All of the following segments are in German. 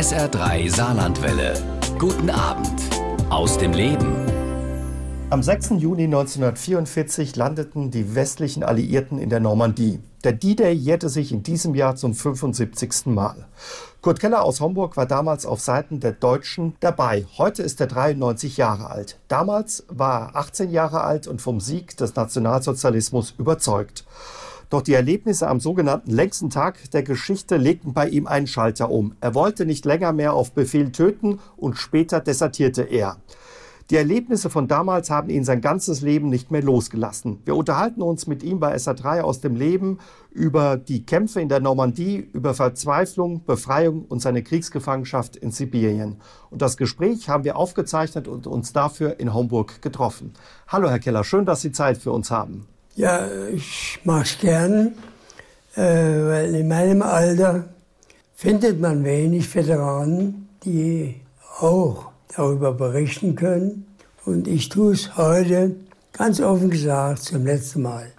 SR3 Saarlandwelle. Guten Abend aus dem Leben. Am 6. Juni 1944 landeten die westlichen Alliierten in der Normandie. Der D-Day jährte sich in diesem Jahr zum 75. Mal. Kurt Keller aus Homburg war damals auf Seiten der Deutschen dabei. Heute ist er 93 Jahre alt. Damals war er 18 Jahre alt und vom Sieg des Nationalsozialismus überzeugt. Doch die Erlebnisse am sogenannten längsten Tag der Geschichte legten bei ihm einen Schalter um. Er wollte nicht länger mehr auf Befehl töten und später desertierte er. Die Erlebnisse von damals haben ihn sein ganzes Leben nicht mehr losgelassen. Wir unterhalten uns mit ihm bei SA3 aus dem Leben über die Kämpfe in der Normandie, über Verzweiflung, Befreiung und seine Kriegsgefangenschaft in Sibirien. Und das Gespräch haben wir aufgezeichnet und uns dafür in Homburg getroffen. Hallo Herr Keller, schön, dass Sie Zeit für uns haben. Ja, ich mache es gern, äh, weil in meinem Alter findet man wenig Veteranen, die auch darüber berichten können. Und ich tue es heute ganz offen gesagt zum letzten Mal,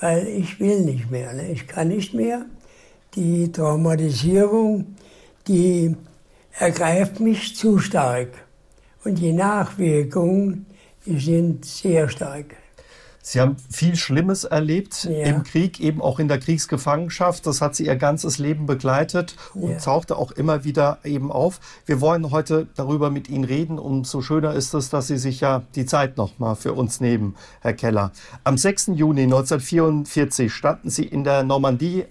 weil ich will nicht mehr. Ne? Ich kann nicht mehr. Die Traumatisierung, die ergreift mich zu stark. Und die Nachwirkungen, die sind sehr stark. Sie haben viel Schlimmes erlebt ja. im Krieg, eben auch in der Kriegsgefangenschaft. Das hat Sie Ihr ganzes Leben begleitet und ja. tauchte auch immer wieder eben auf. Wir wollen heute darüber mit Ihnen reden. Umso schöner ist es, dass Sie sich ja die Zeit nochmal für uns nehmen, Herr Keller. Am 6. Juni 1944 standen Sie in der Normandie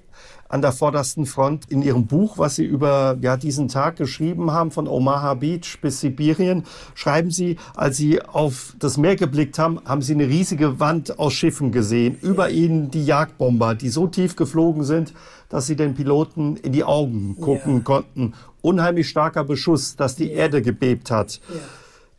an der vordersten Front. In Ihrem Buch, was Sie über ja, diesen Tag geschrieben haben, von Omaha Beach bis Sibirien, schreiben Sie, als Sie auf das Meer geblickt haben, haben Sie eine riesige Wand aus Schiffen gesehen. Über Ihnen die Jagdbomber, die so tief geflogen sind, dass sie den Piloten in die Augen gucken ja. konnten. Unheimlich starker Beschuss, dass die. Erde gebebt hat. Ja.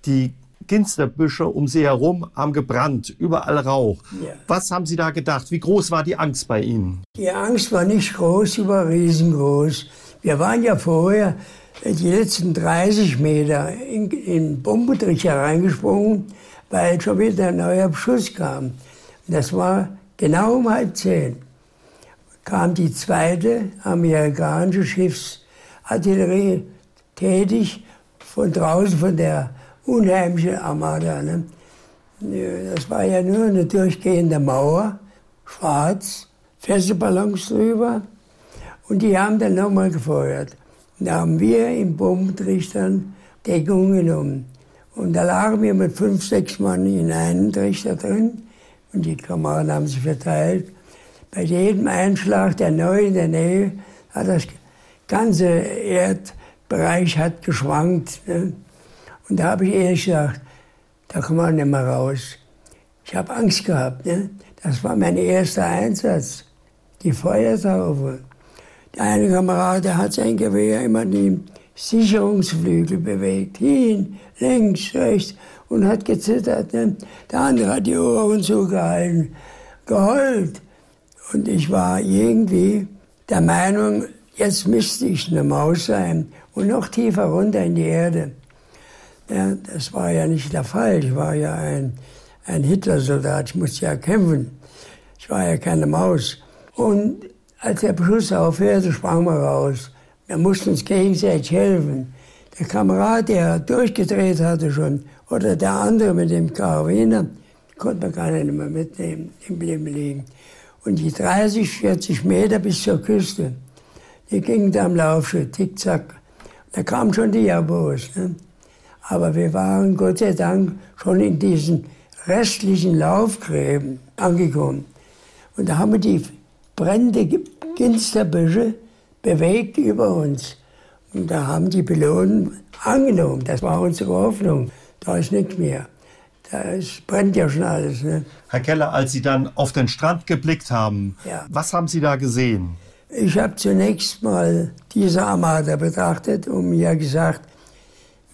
Die Ginsterbüsche um sie herum haben gebrannt, überall Rauch. Ja. Was haben Sie da gedacht? Wie groß war die Angst bei Ihnen? Die Angst war nicht groß, sie war riesengroß. Wir waren ja vorher die letzten 30 Meter in, in Bombentrichter reingesprungen, weil schon wieder ein neuer Beschuss kam. Das war genau um halb zehn. Kam die zweite amerikanische Schiffsartillerie tätig von draußen von der unheimliche Armada. Ne? Das war ja nur eine durchgehende Mauer, schwarz, feste Ballons drüber. Und die haben dann nochmal gefeuert. Da haben wir in Bombentrichtern Deckung genommen. Und da lagen wir mit fünf, sechs Mann in einem Trichter drin. Und die Kameraden haben sich verteilt. Bei jedem Einschlag, der neu in der Nähe, hat das ganze Erdbereich hat geschwankt. Ne? Und da habe ich ehrlich gesagt, da kommt man nicht mehr raus. Ich habe Angst gehabt. Ne? Das war mein erster Einsatz, die Feuertaufe. Der eine Kamerad, der hat sein Gewehr immer die Sicherungsflügel bewegt, hin, links, rechts und hat gezittert. Ne? Der andere hat die Ohren zugehalten, geheult. Und ich war irgendwie der Meinung, jetzt müsste ich eine Maus sein und noch tiefer runter in die Erde. Das war ja nicht der Fall. Ich war ja ein, ein Hitler-Soldat. Ich musste ja kämpfen. Ich war ja keine Maus. Und als der Beschuss aufhörte, sprangen wir raus. Wir mussten uns gegenseitig helfen. Der Kamerad, der durchgedreht hatte schon, oder der andere mit dem Karabiner, konnte man gar nicht mehr mitnehmen, im Leben liegen. Und die 30, 40 Meter bis zur Küste, die gingen da am Laufschritt, tick-zack. Da kamen schon die Jabos. Ne? Aber wir waren Gott sei Dank schon in diesen restlichen Laufgräben angekommen. Und da haben wir die brennende Ginsterbüsche bewegt über uns. Und da haben die Piloten angenommen. Das war unsere Hoffnung. Da ist nichts mehr. Da ist, brennt ja schon alles. Ne? Herr Keller, als Sie dann auf den Strand geblickt haben, ja. was haben Sie da gesehen? Ich habe zunächst mal diese Armada betrachtet und mir gesagt,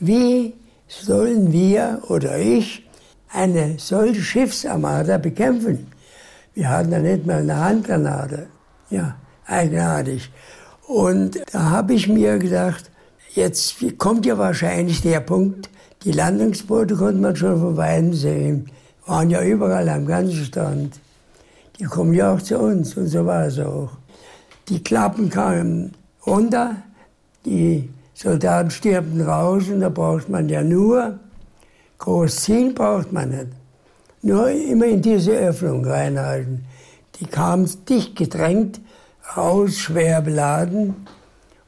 wie sollen wir oder ich eine solche Schiffsarmada bekämpfen. Wir hatten da nicht mal eine Handgranate. Ja, eigenartig. Und da habe ich mir gedacht, jetzt kommt ja wahrscheinlich der Punkt, die Landungsboote konnte man schon von Weitem sehen, waren ja überall am ganzen Strand. Die kommen ja auch zu uns und so war es auch. Die Klappen kamen runter, die Soldaten stirben raus und da braucht man ja nur, groß ziehen braucht man nicht. Nur immer in diese Öffnung reinhalten. Die kamen dicht gedrängt raus, schwer beladen.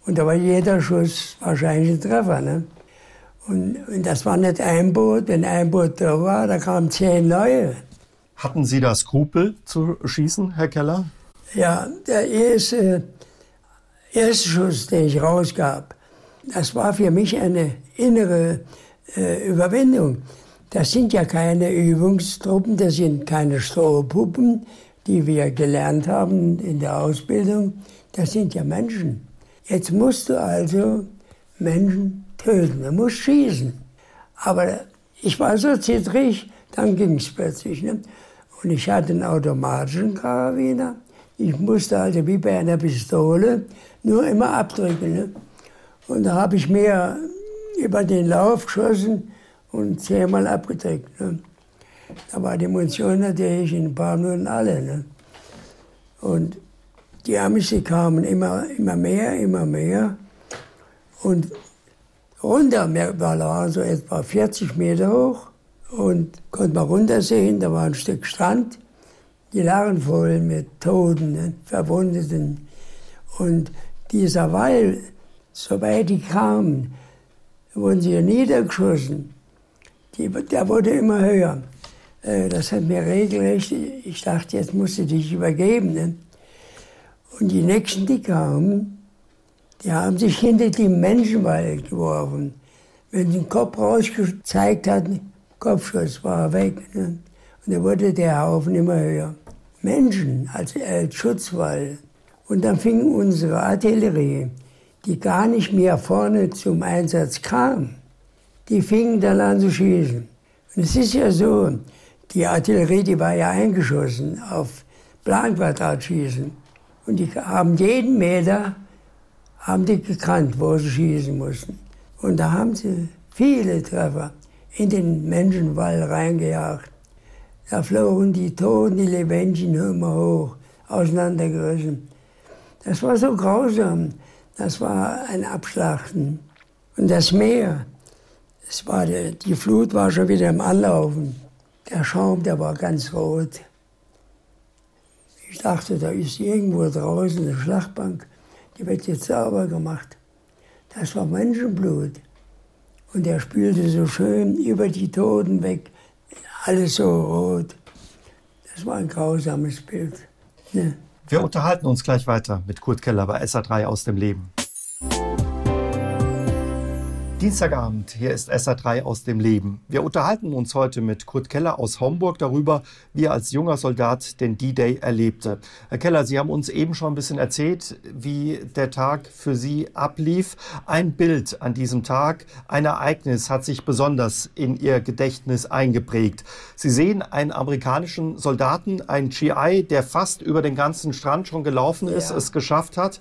Und da war jeder Schuss wahrscheinlich ein Treffer. Ne? Und, und, das war nicht ein Boot. Wenn ein Boot da war, da kamen zehn neue. Hatten Sie da Skrupel zu schießen, Herr Keller? Ja, der erste, erste Schuss, den ich rausgab, das war für mich eine innere äh, Überwindung. Das sind ja keine Übungstruppen, das sind keine Strohpuppen, die wir gelernt haben in der Ausbildung. Das sind ja Menschen. Jetzt musst du also Menschen töten, du musst schießen. Aber ich war so zittrig, dann ging es plötzlich. Ne? Und ich hatte einen automatischen Karabiner. Ich musste also wie bei einer Pistole nur immer abdrücken. Ne? Und da habe ich mir über den Lauf geschossen und zehnmal abgedrückt. Ne? Da war die Munition natürlich in ein paar Minuten alle. Ne? Und die Amis, die kamen immer, immer mehr, immer mehr. Und runter, wir waren so etwa 40 Meter hoch und konnte man runtersehen, da war ein Stück Strand. Die lagen voll mit Toten, ne, Verwundeten. Und dieser Wall, soweit die kamen, wurden sie niedergeschossen. Die, der wurde immer höher. Äh, das hat mir regelrecht, ich dachte, jetzt musst du dich übergeben. Ne? Und die Nächsten, die kamen, die haben sich hinter die Menschenwald geworfen. Wenn sie den Kopf rausgezeigt hatten, Kopfschuss war weg. Ne? Und da wurde der Haufen immer höher. Menschen als, als Schutzwall. Und dann fing unsere Artillerie, die gar nicht mehr vorne zum Einsatz kam, die fingen dann an zu schießen. Und es ist ja so, die Artillerie, die war ja eingeschossen auf Planquadratschießen. Und die haben jeden Meter haben die gekannt, wo sie schießen mussten. Und da haben sie viele Treffer in den Menschenwall reingejagt. Da flogen die Toten, die Lebendigen immer hoch, auseinandergerissen. Das war so grausam. Das war ein Abschlachten. Und das Meer, es war die, Flut war schon wieder im Anlaufen. Der Schaum, der war ganz rot. Ich dachte, da ist irgendwo draußen eine Schlachtbank, die wird jetzt sauber gemacht. Das war Menschenblut. Und er spülte so schön über die Toten weg, alles so rot. Das war ein grausames Bild. Ne? Wir unterhalten uns gleich weiter mit Kurt Keller bei SA3 aus dem Leben. Dienstagabend, hier ist SA3 aus dem Leben. Wir unterhalten uns heute mit Kurt Keller aus Homburg darüber, wie er als junger Soldat den D-Day erlebte. Herr Keller, Sie haben uns eben schon ein bisschen erzählt, wie der Tag für Sie ablief. Ein Bild an diesem Tag, ein Ereignis hat sich besonders in Ihr Gedächtnis eingeprägt. Sie sehen einen amerikanischen Soldaten, einen GI, der fast über den ganzen Strand schon gelaufen ist, ja. es geschafft hat.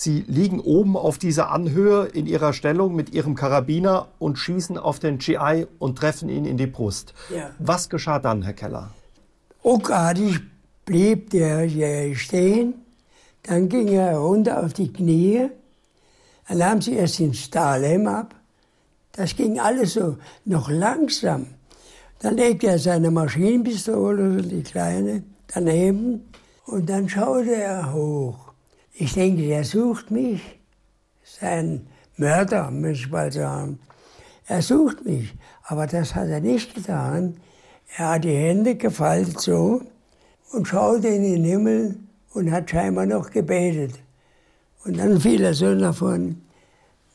Sie liegen oben auf dieser Anhöhe in ihrer Stellung mit ihrem Karabiner und schießen auf den GI und treffen ihn in die Brust. Ja. Was geschah dann, Herr Keller? Ruckartig blieb der hier stehen, dann ging er runter auf die Knie, dann nahm sie erst den Stahlhelm ab. Das ging alles so noch langsam. Dann legte er seine Maschinenpistole, die kleine, daneben und dann schaute er hoch. Ich denke, der sucht mich. Sein Mörder, muss ich mal sagen. Er sucht mich. Aber das hat er nicht getan. Er hat die Hände gefaltet so und schaute in den Himmel und hat scheinbar noch gebetet. Und dann fiel er so davon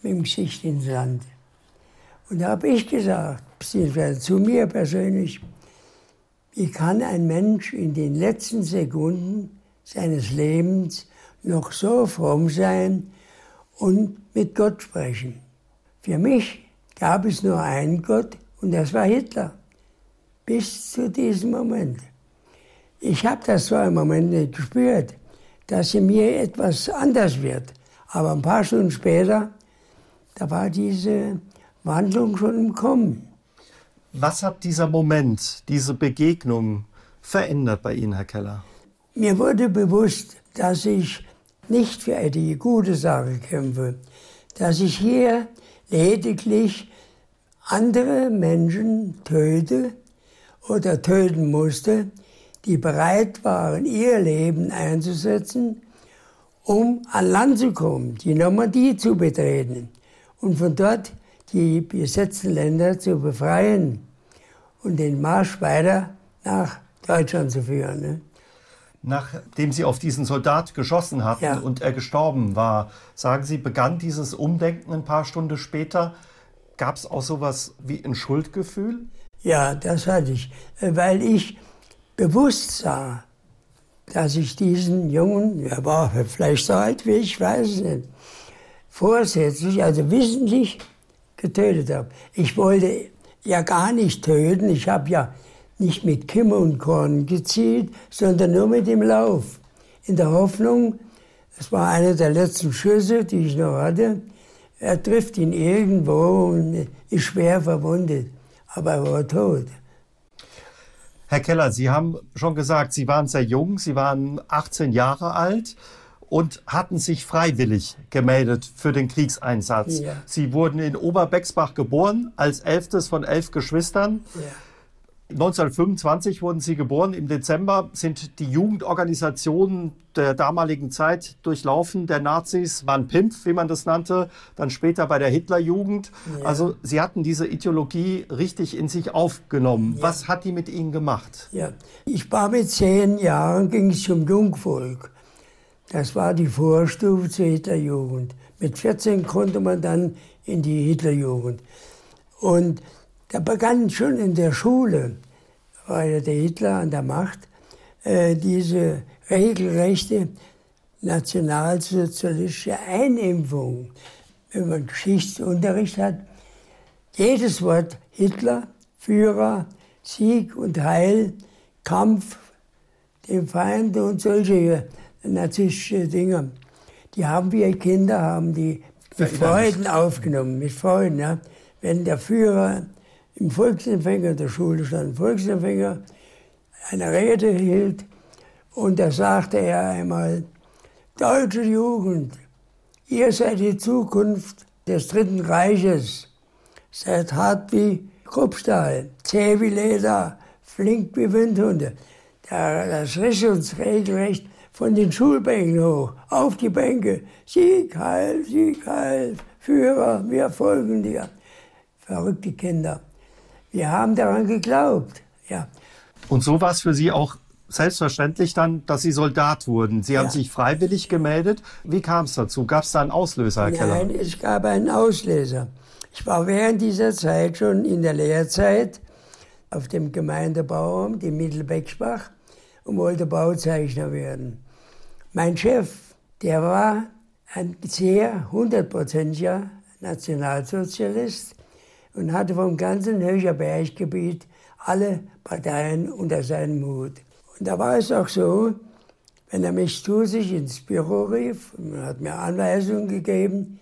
mit dem Gesicht ins Sand. Und da habe ich gesagt, beziehungsweise zu mir persönlich, wie kann ein Mensch in den letzten Sekunden seines Lebens noch so fromm sein und mit Gott sprechen. Für mich gab es nur einen Gott und das war Hitler. Bis zu diesem Moment. Ich habe das zwar im Moment nicht gespürt, dass in mir etwas anders wird. Aber ein paar Stunden später, da war diese Wandlung schon im Kommen. Was hat dieser Moment, diese Begegnung verändert bei Ihnen, Herr Keller? Mir wurde bewusst, dass ich nicht für die gute Sache kämpfe, dass ich hier lediglich andere Menschen töte oder töten musste, die bereit waren, ihr Leben einzusetzen, um an Land zu kommen, die Normandie zu betreten und von dort die besetzten Länder zu befreien und den Marsch weiter nach Deutschland zu führen. Ne? Nachdem Sie auf diesen Soldat geschossen hatten ja. und er gestorben war, sagen Sie, begann dieses Umdenken ein paar Stunden später. Gab es auch sowas wie ein Schuldgefühl? Ja, das hatte ich, weil ich bewusst sah, dass ich diesen Jungen, er war vielleicht so alt wie ich, weiß es nicht, vorsätzlich, also wissentlich getötet habe. Ich wollte ja gar nicht töten, ich habe ja nicht mit Kimmer und Korn gezielt, sondern nur mit dem Lauf. In der Hoffnung, es war einer der letzten Schüsse, die ich noch hatte, er trifft ihn irgendwo und ist schwer verwundet, aber er war tot. Herr Keller, Sie haben schon gesagt, Sie waren sehr jung, Sie waren 18 Jahre alt und hatten sich freiwillig gemeldet für den Kriegseinsatz. Ja. Sie wurden in Oberbexbach geboren, als elftes von elf Geschwistern. Ja. 1925 wurden Sie geboren. Im Dezember sind die Jugendorganisationen der damaligen Zeit durchlaufen. Der Nazis waren Pimp, wie man das nannte, dann später bei der Hitlerjugend. Ja. Also Sie hatten diese Ideologie richtig in sich aufgenommen. Ja. Was hat die mit Ihnen gemacht? Ja, ich war mit zehn Jahren, ging es zum Jungvolk. Das war die Vorstufe zur Hitlerjugend. Mit 14 konnte man dann in die Hitlerjugend. Und da begann schon in der Schule, war ja der Hitler an der Macht, äh, diese regelrechte nationalsozialistische Einimpfung. Wenn man Geschichtsunterricht hat, jedes Wort Hitler, Führer, Sieg und Heil, Kampf, dem Feind und solche narzisstische Dinge, die haben wir Kinder, haben die mit Freuden aufgenommen, mit Freuden. Ja. Wenn der Führer im Volksempfänger der Schule stand, Volksempfänger, eine Rede hielt und da sagte er einmal, deutsche Jugend, ihr seid die Zukunft des Dritten Reiches, seid hart wie Kruppstahl, zäh wie Leder, flink wie Windhunde. Das riss uns regelrecht von den Schulbänken hoch, auf die Bänke. Sieg, Heil, Sieg, Heil, Führer, wir folgen dir. Verrückte Kinder. Wir haben daran geglaubt. Ja. Und so war es für Sie auch selbstverständlich dann, dass Sie Soldat wurden. Sie ja. haben sich freiwillig gemeldet. Wie kam es dazu? Gab es da einen Auslöser, Herr Nein, Keller? Nein, es gab einen Auslöser. Ich war während dieser Zeit schon in der Lehrzeit auf dem Gemeindebauamt in Mittelbeckspach und wollte Bauzeichner werden. Mein Chef, der war ein sehr hundertprozentiger Nationalsozialist und hatte vom ganzen Höcherberggebiet alle Parteien unter seinem Hut. Und da war es auch so, wenn er mich zu sich ins Büro rief und hat mir Anweisungen gegeben,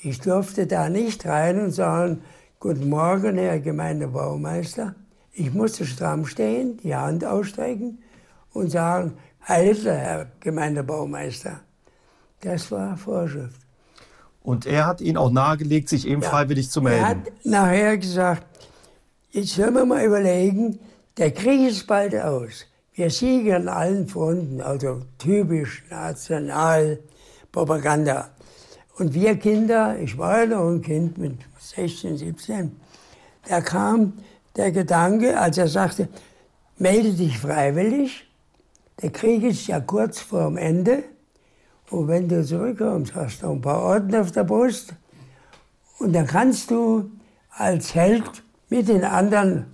ich durfte da nicht rein und sagen, Guten Morgen, Herr Gemeindebaumeister. Ich musste stramm stehen, die Hand ausstrecken und sagen, Heilige Herr Gemeindebaumeister. Das war Vorschrift. Und er hat Ihnen auch nahegelegt, sich eben ja. freiwillig zu melden. Er hat nachher gesagt, jetzt sollen wir mal überlegen, der Krieg ist bald aus. Wir siegen an allen Fronten, also typisch Nationalpropaganda. Und wir Kinder, ich war ja noch ein Kind mit 16, 17, da kam der Gedanke, als er sagte, melde dich freiwillig, der Krieg ist ja kurz vorm Ende, und wenn du zurückkommst, hast du ein paar Orden auf der Brust. Und dann kannst du als Held mit den anderen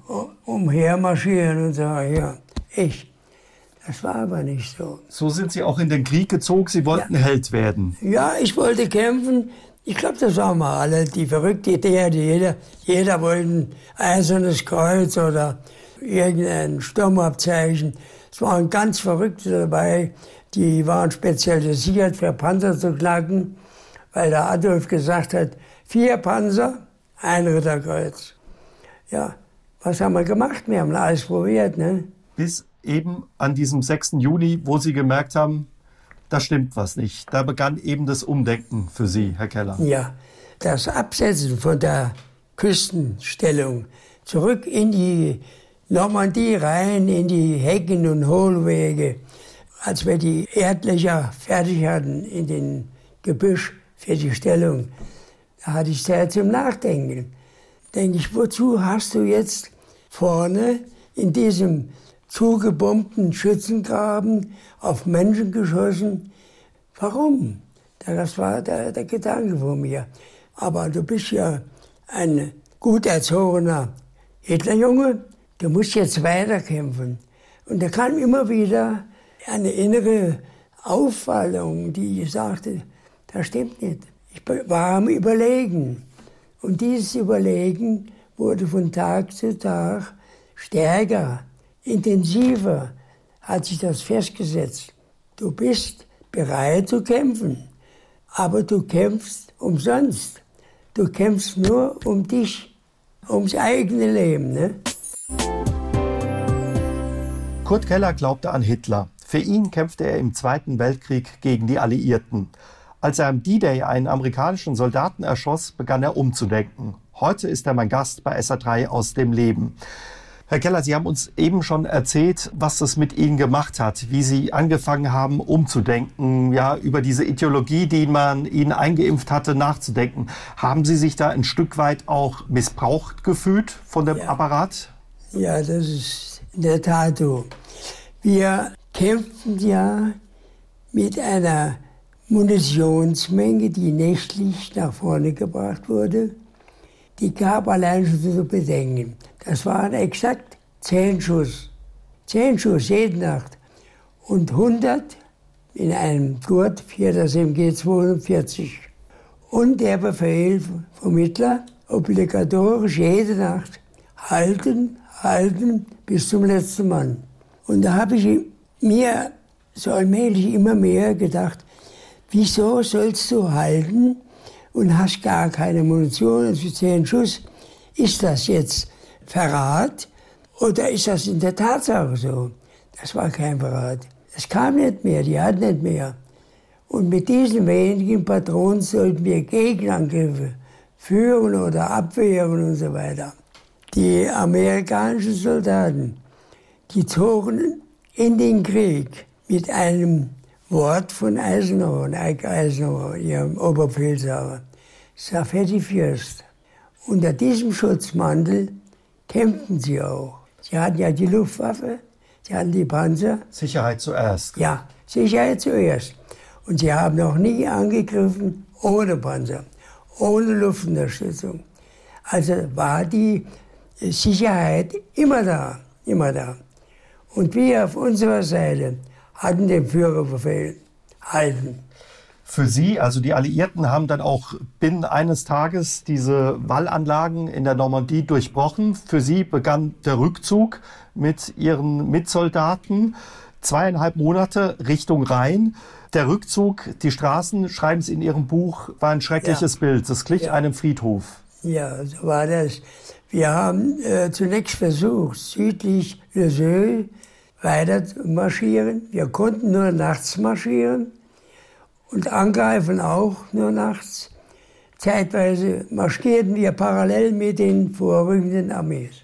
umhermarschieren und sagen, ja, ich. Das war aber nicht so. So sind Sie auch in den Krieg gezogen, Sie wollten ja. Held werden. Ja, ich wollte kämpfen. Ich glaube, das waren wir alle, die verrückte Idee hatte. Jeder, jeder wollte ein eisernes Kreuz oder irgendein Sturmabzeichen. Es waren ganz Verrückte dabei. Die waren spezialisiert für Panzer zu knacken, weil der Adolf gesagt hat, vier Panzer, ein Ritterkreuz. Ja, was haben wir gemacht? Wir haben alles probiert. Ne? Bis eben an diesem 6. Juni, wo Sie gemerkt haben, da stimmt was nicht. Da begann eben das Umdenken für Sie, Herr Keller. Ja, das Absetzen von der Küstenstellung zurück in die Normandie rein, in die Hecken und Hohlwege, als wir die Erdlöcher fertig hatten in den Gebüsch für die Stellung, da hatte ich Zeit zum Nachdenken. Denke ich, wozu hast du jetzt vorne in diesem zugebombten Schützengraben auf Menschen geschossen? Warum? Das war der, der Gedanke von mir. Aber du bist ja ein gut erzogener Hitlerjunge, du musst jetzt weiterkämpfen. Und da kam immer wieder eine innere Aufwallung, die sagte, das stimmt nicht. Ich war am Überlegen. Und dieses Überlegen wurde von Tag zu Tag stärker, intensiver, hat sich das festgesetzt. Du bist bereit zu kämpfen, aber du kämpfst umsonst. Du kämpfst nur um dich, ums eigene Leben. Ne? Kurt Keller glaubte an Hitler. Für ihn kämpfte er im Zweiten Weltkrieg gegen die Alliierten. Als er am D-Day einen amerikanischen Soldaten erschoss, begann er umzudenken. Heute ist er mein Gast bei SA3 aus dem Leben. Herr Keller, Sie haben uns eben schon erzählt, was das mit Ihnen gemacht hat, wie Sie angefangen haben, umzudenken, ja, über diese Ideologie, die man Ihnen eingeimpft hatte, nachzudenken. Haben Sie sich da ein Stück weit auch missbraucht gefühlt von dem ja. Apparat? Ja, das ist in der Tat so. Wir kämpfen ja mit einer Munitionsmenge, die nächtlich nach vorne gebracht wurde. Die gab allein schon zu bedenken. Das waren exakt zehn Schuss. Zehn Schuss jede Nacht. Und 100 in einem Gurt, 4. SMG 42. Und der Befehl vom Hitler, obligatorisch jede Nacht, halten, halten bis zum letzten Mann. Und da habe ich mir so allmählich immer mehr gedacht, wieso sollst du halten und hast gar keine Munition für zehn Schuss? Ist das jetzt Verrat oder ist das in der Tatsache so? Das war kein Verrat. Es kam nicht mehr, die hatten nicht mehr. Und mit diesen wenigen Patronen sollten wir Gegenangriffe führen oder abwehren und so weiter. Die amerikanischen Soldaten, die zogen in den Krieg mit einem Wort von Eisenhower, Ike Eisenhower, ihrem Oberbefehlshaber, Safety Fürst. Unter diesem Schutzmantel kämpften sie auch. Sie hatten ja die Luftwaffe, sie hatten die Panzer. Sicherheit zuerst. Ja, Sicherheit zuerst. Und sie haben noch nie angegriffen ohne Panzer, ohne Luftunterstützung. Also war die Sicherheit immer da, immer da. Und wir auf unserer Seite hatten den Führerbefehl halten. Für Sie, also die Alliierten, haben dann auch binnen eines Tages diese Wallanlagen in der Normandie durchbrochen. Für Sie begann der Rückzug mit Ihren Mitsoldaten. Zweieinhalb Monate Richtung Rhein. Der Rückzug, die Straßen, schreiben Sie in Ihrem Buch, war ein schreckliches ja. Bild. Das glich ja. einem Friedhof. Ja, so war das. Wir haben äh, zunächst versucht, südlich Le Seu weiter marschieren. Wir konnten nur nachts marschieren und angreifen auch nur nachts. Zeitweise marschierten wir parallel mit den vorrückenden Armees,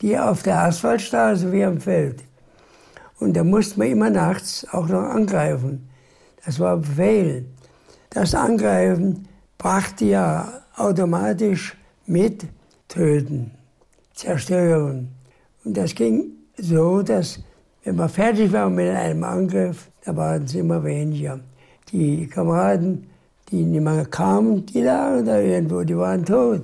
die auf der Asphaltstraße wie am Feld. Und da mussten wir immer nachts auch noch angreifen. Das war Befehl. Das Angreifen brachte ja automatisch mit Töten, Zerstören. Und das ging so, dass wenn wir fertig waren mit einem Angriff, da waren es immer weniger. Die Kameraden, die nicht mehr kamen, die lagen da irgendwo, die waren tot.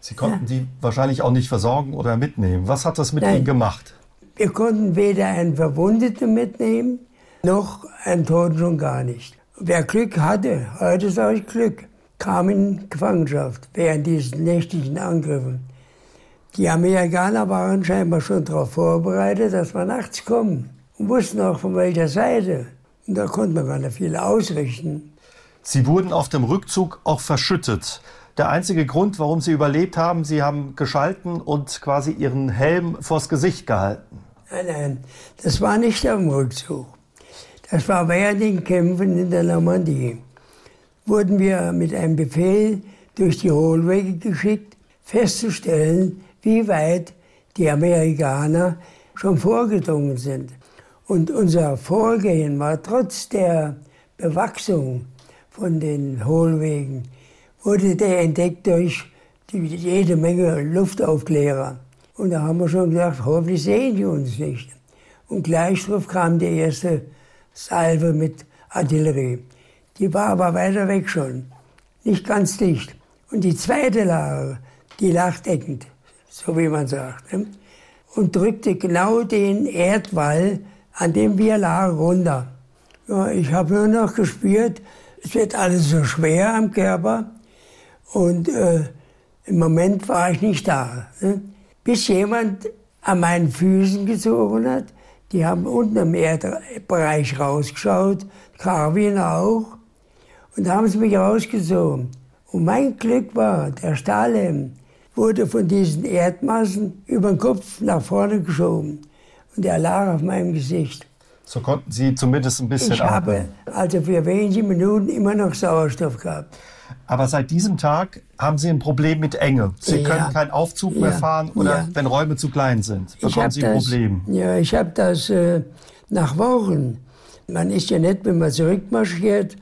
Sie konnten ja. die wahrscheinlich auch nicht versorgen oder mitnehmen. Was hat das mit Nein. Ihnen gemacht? Wir konnten weder einen Verwundeten mitnehmen, noch einen Toten schon gar nicht. Wer Glück hatte, heute sage ich Glück, kam in Gefangenschaft während diesen nächtlichen Angriffen. Die Amerikaner waren scheinbar schon darauf vorbereitet, dass wir nachts kommen und wussten auch von welcher Seite. Und da konnte man gar nicht viel ausrichten. Sie wurden auf dem Rückzug auch verschüttet. Der einzige Grund, warum Sie überlebt haben, Sie haben geschalten und quasi Ihren Helm vors Gesicht gehalten. Nein, nein, das war nicht am Rückzug. Das war während den Kämpfen in der Normandie. Wurden wir mit einem Befehl durch die Hohlwege geschickt, festzustellen, wie weit die Amerikaner schon vorgedrungen sind. Und unser Vorgehen war trotz der Bewachsung von den Hohlwegen, wurde der entdeckt durch jede Menge Luftaufklärer. Und da haben wir schon gedacht, hoffentlich sehen die uns nicht. Und gleich darauf kam die erste Salve mit Artillerie. Die war aber weiter weg schon, nicht ganz dicht. Und die zweite Lage, die lag deckend, so wie man sagt, ne? und drückte genau den Erdwall, an dem wir lagen, runter. Ja, ich habe nur noch gespürt, es wird alles so schwer am Körper und äh, im Moment war ich nicht da. Ne? Bis jemand an meinen Füßen gezogen hat. Die haben unten im Erdbereich rausgeschaut, Carvin auch. Und da haben sie mich rausgezogen. Und mein Glück war, der Stahlhelm wurde von diesen Erdmassen über den Kopf nach vorne geschoben. Und er lag auf meinem Gesicht. So konnten Sie zumindest ein bisschen Ich habe also für wenige Minuten immer noch Sauerstoff gehabt. Aber seit diesem Tag haben Sie ein Problem mit Enge. Sie ja. können keinen Aufzug ja. mehr fahren oder ja. wenn Räume zu klein sind, bekommen Sie ein das, Problem. Ja, ich habe das äh, nach Wochen. Man ist ja nicht, wenn man zurückmarschiert,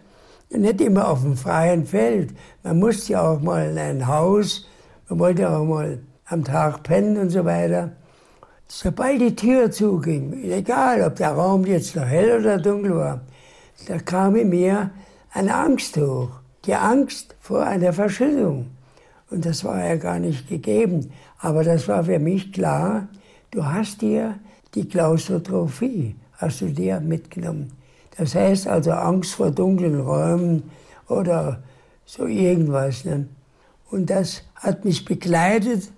nicht immer auf dem freien Feld. Man muss ja auch mal in ein Haus, man wollte auch mal am Tag pennen und so weiter. Sobald die Tür zuging, egal ob der Raum jetzt noch hell oder dunkel war, da kam in mir eine Angst hoch. Die Angst vor einer Verschüttung. Und das war ja gar nicht gegeben. Aber das war für mich klar, du hast dir die Klaustrophie, hast du dir mitgenommen. Das heißt also Angst vor dunklen Räumen oder so irgendwas. Ne? Und das hat mich begleitet.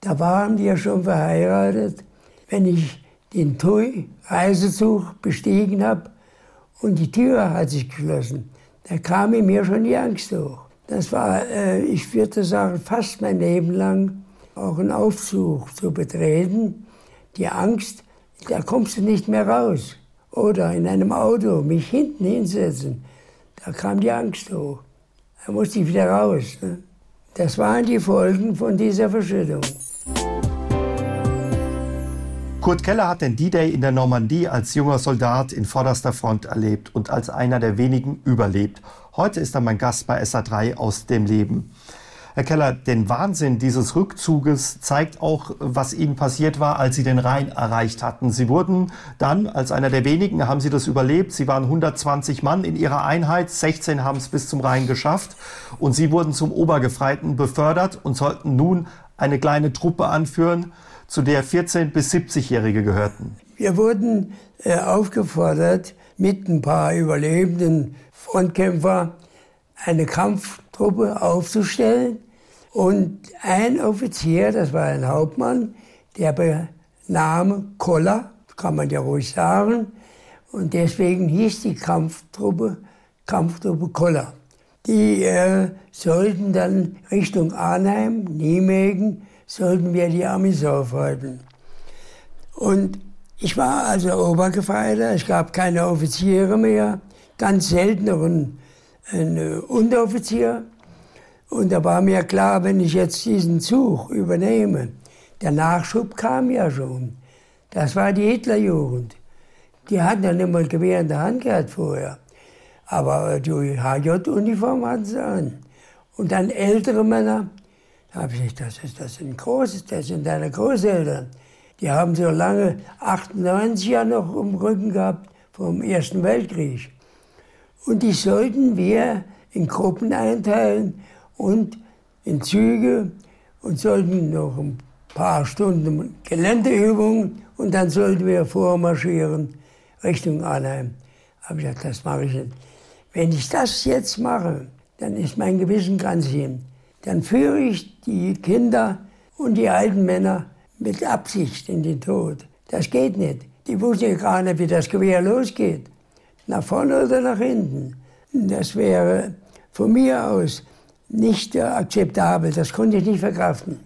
Da waren wir schon verheiratet. Wenn ich den TUI-Reisezug bestiegen habe und die Tür hat sich geschlossen, da kam in mir schon die Angst hoch. Das war, äh, ich würde sagen, fast mein Leben lang auch ein Aufzug zu betreten. Die Angst, da kommst du nicht mehr raus oder in einem Auto mich hinten hinsetzen. Da kam die Angst hoch. Da musste ich wieder raus. Ne? Das waren die Folgen von dieser Verschüttung. Kurt Keller hat den D-Day in der Normandie als junger Soldat in vorderster Front erlebt und als einer der wenigen überlebt. Heute ist er mein Gast bei SA3 aus dem Leben. Herr Keller, den Wahnsinn dieses Rückzuges zeigt auch, was Ihnen passiert war, als Sie den Rhein erreicht hatten. Sie wurden dann, als einer der wenigen, haben Sie das überlebt. Sie waren 120 Mann in Ihrer Einheit, 16 haben es bis zum Rhein geschafft und Sie wurden zum Obergefreiten befördert und sollten nun eine kleine Truppe anführen, zu der 14- bis 70-Jährige gehörten. Wir wurden äh, aufgefordert, mit ein paar überlebenden Frontkämpfer eine Kampftruppe aufzustellen. Und ein Offizier, das war ein Hauptmann, der Name Koller, kann man ja ruhig sagen. Und deswegen hieß die Kampftruppe Kampftruppe Koller. Die äh, sollten dann Richtung Arnheim, Nijmegen, sollten wir die Amis aufhalten. Und ich war also Obergefreiter, es gab keine Offiziere mehr, ganz selten noch ein äh, Unteroffizier. Und da war mir klar, wenn ich jetzt diesen Zug übernehme, der Nachschub kam ja schon. Das war die Hitlerjugend. Die hatten ja nicht mal Gewehr in der Hand gehabt vorher. Aber die HJ-Uniform hatten sie an. Und dann ältere Männer, da habe ich gesagt, das, ist, das sind große, das sind deine Großeltern. Die haben so lange 98 ja noch im Rücken gehabt vom Ersten Weltkrieg. Und die sollten wir in Gruppen einteilen und in Züge und sollten noch ein paar Stunden Geländeübungen und dann sollten wir vormarschieren Richtung Arnheim. Habe ich gesagt, das mache ich nicht. Wenn ich das jetzt mache, dann ist mein Gewissen ganz hin. Dann führe ich die Kinder und die alten Männer mit Absicht in den Tod. Das geht nicht. Die wussten ja gar nicht, wie das Gewehr losgeht nach vorne oder nach hinten. Das wäre von mir aus nicht akzeptabel, das konnte ich nicht verkraften.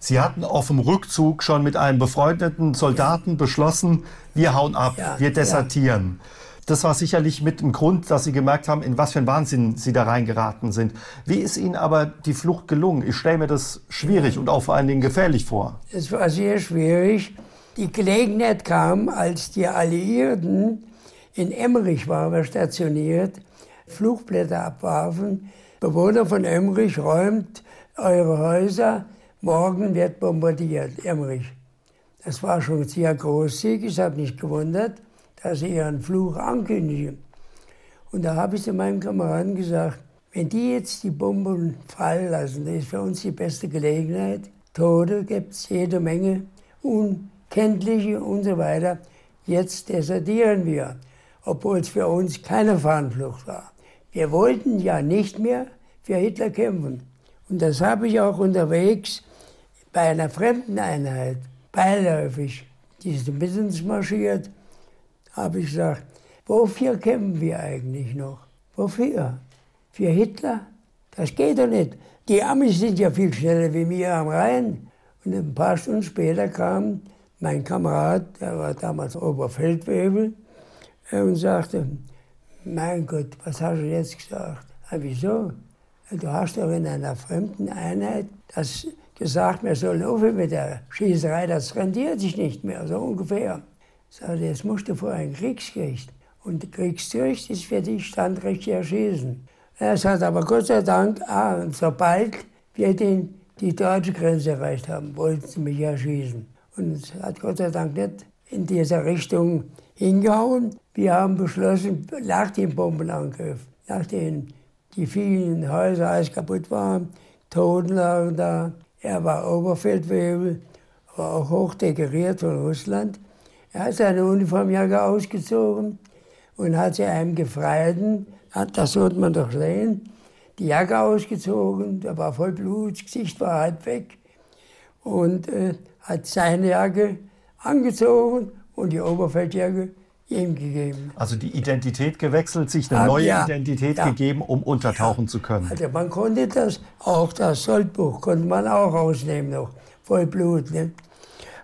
Sie hatten auf dem Rückzug schon mit einem befreundeten Soldaten beschlossen, wir hauen ab, ja, wir desertieren. Ja. Das war sicherlich mit dem Grund, dass Sie gemerkt haben, in was für einen Wahnsinn Sie da reingeraten sind. Wie ist Ihnen aber die Flucht gelungen? Ich stelle mir das schwierig und auch vor allen Dingen gefährlich vor. Es war sehr schwierig. Die Gelegenheit kam, als die Alliierten in Emmerich waren wir stationiert, Flugblätter abwarfen. Bewohner von Emmerich räumt eure Häuser, morgen wird bombardiert, Emmerich. Das war schon sehr großzügig, ich habe nicht gewundert, dass sie ihren Fluch ankündigen. Und da habe ich zu meinem Kameraden gesagt, wenn die jetzt die Bomben fallen lassen, das ist für uns die beste Gelegenheit. Tode gibt es jede Menge, unkenntliche und so weiter. Jetzt desertieren wir, obwohl es für uns keine Fahnenflucht war. Wir wollten ja nicht mehr für Hitler kämpfen. Und das habe ich auch unterwegs bei einer fremden Einheit, beiläufig, die ist mit uns marschiert, habe ich gesagt, wofür kämpfen wir eigentlich noch? Wofür? Für Hitler? Das geht doch nicht. Die Amis sind ja viel schneller wie wir am Rhein. Und ein paar Stunden später kam mein Kamerad, der war damals Oberfeldwebel, und sagte, mein Gott, was hast du jetzt gesagt? Ja, wieso? Du hast doch in einer fremden Einheit das gesagt, wir sollen aufhören mit der Schießerei, das rendiert sich nicht mehr, so ungefähr. Sagte, jetzt musst du vor ein Kriegsgericht. Und Kriegsgericht ist für dich standrechtlich erschießen. Er sagt aber Gott sei Dank, ah, sobald wir den, die deutsche Grenze erreicht haben, wollten sie mich erschießen. Und es hat Gott sei Dank nicht in dieser Richtung hingehauen. Wir haben beschlossen, nach dem Bombenangriff, nachdem die vielen Häuser alles kaputt waren, Toten lagen da, er war Oberfeldwebel, war auch hoch dekoriert von Russland. Er hat seine Uniformjacke ausgezogen und hat sie einem Gefreiten, das sollte man doch sehen, die Jacke ausgezogen, der war voll Blut, das Gesicht war halb weg und äh, hat seine Jacke angezogen und die Oberfeldjacke ihm gegeben. Also die Identität gewechselt, sich eine Ach, neue ja, Identität ja. gegeben, um untertauchen ja. zu können. Also man konnte das, auch das Soldbuch konnte man auch rausnehmen noch, voll Blut. Ne?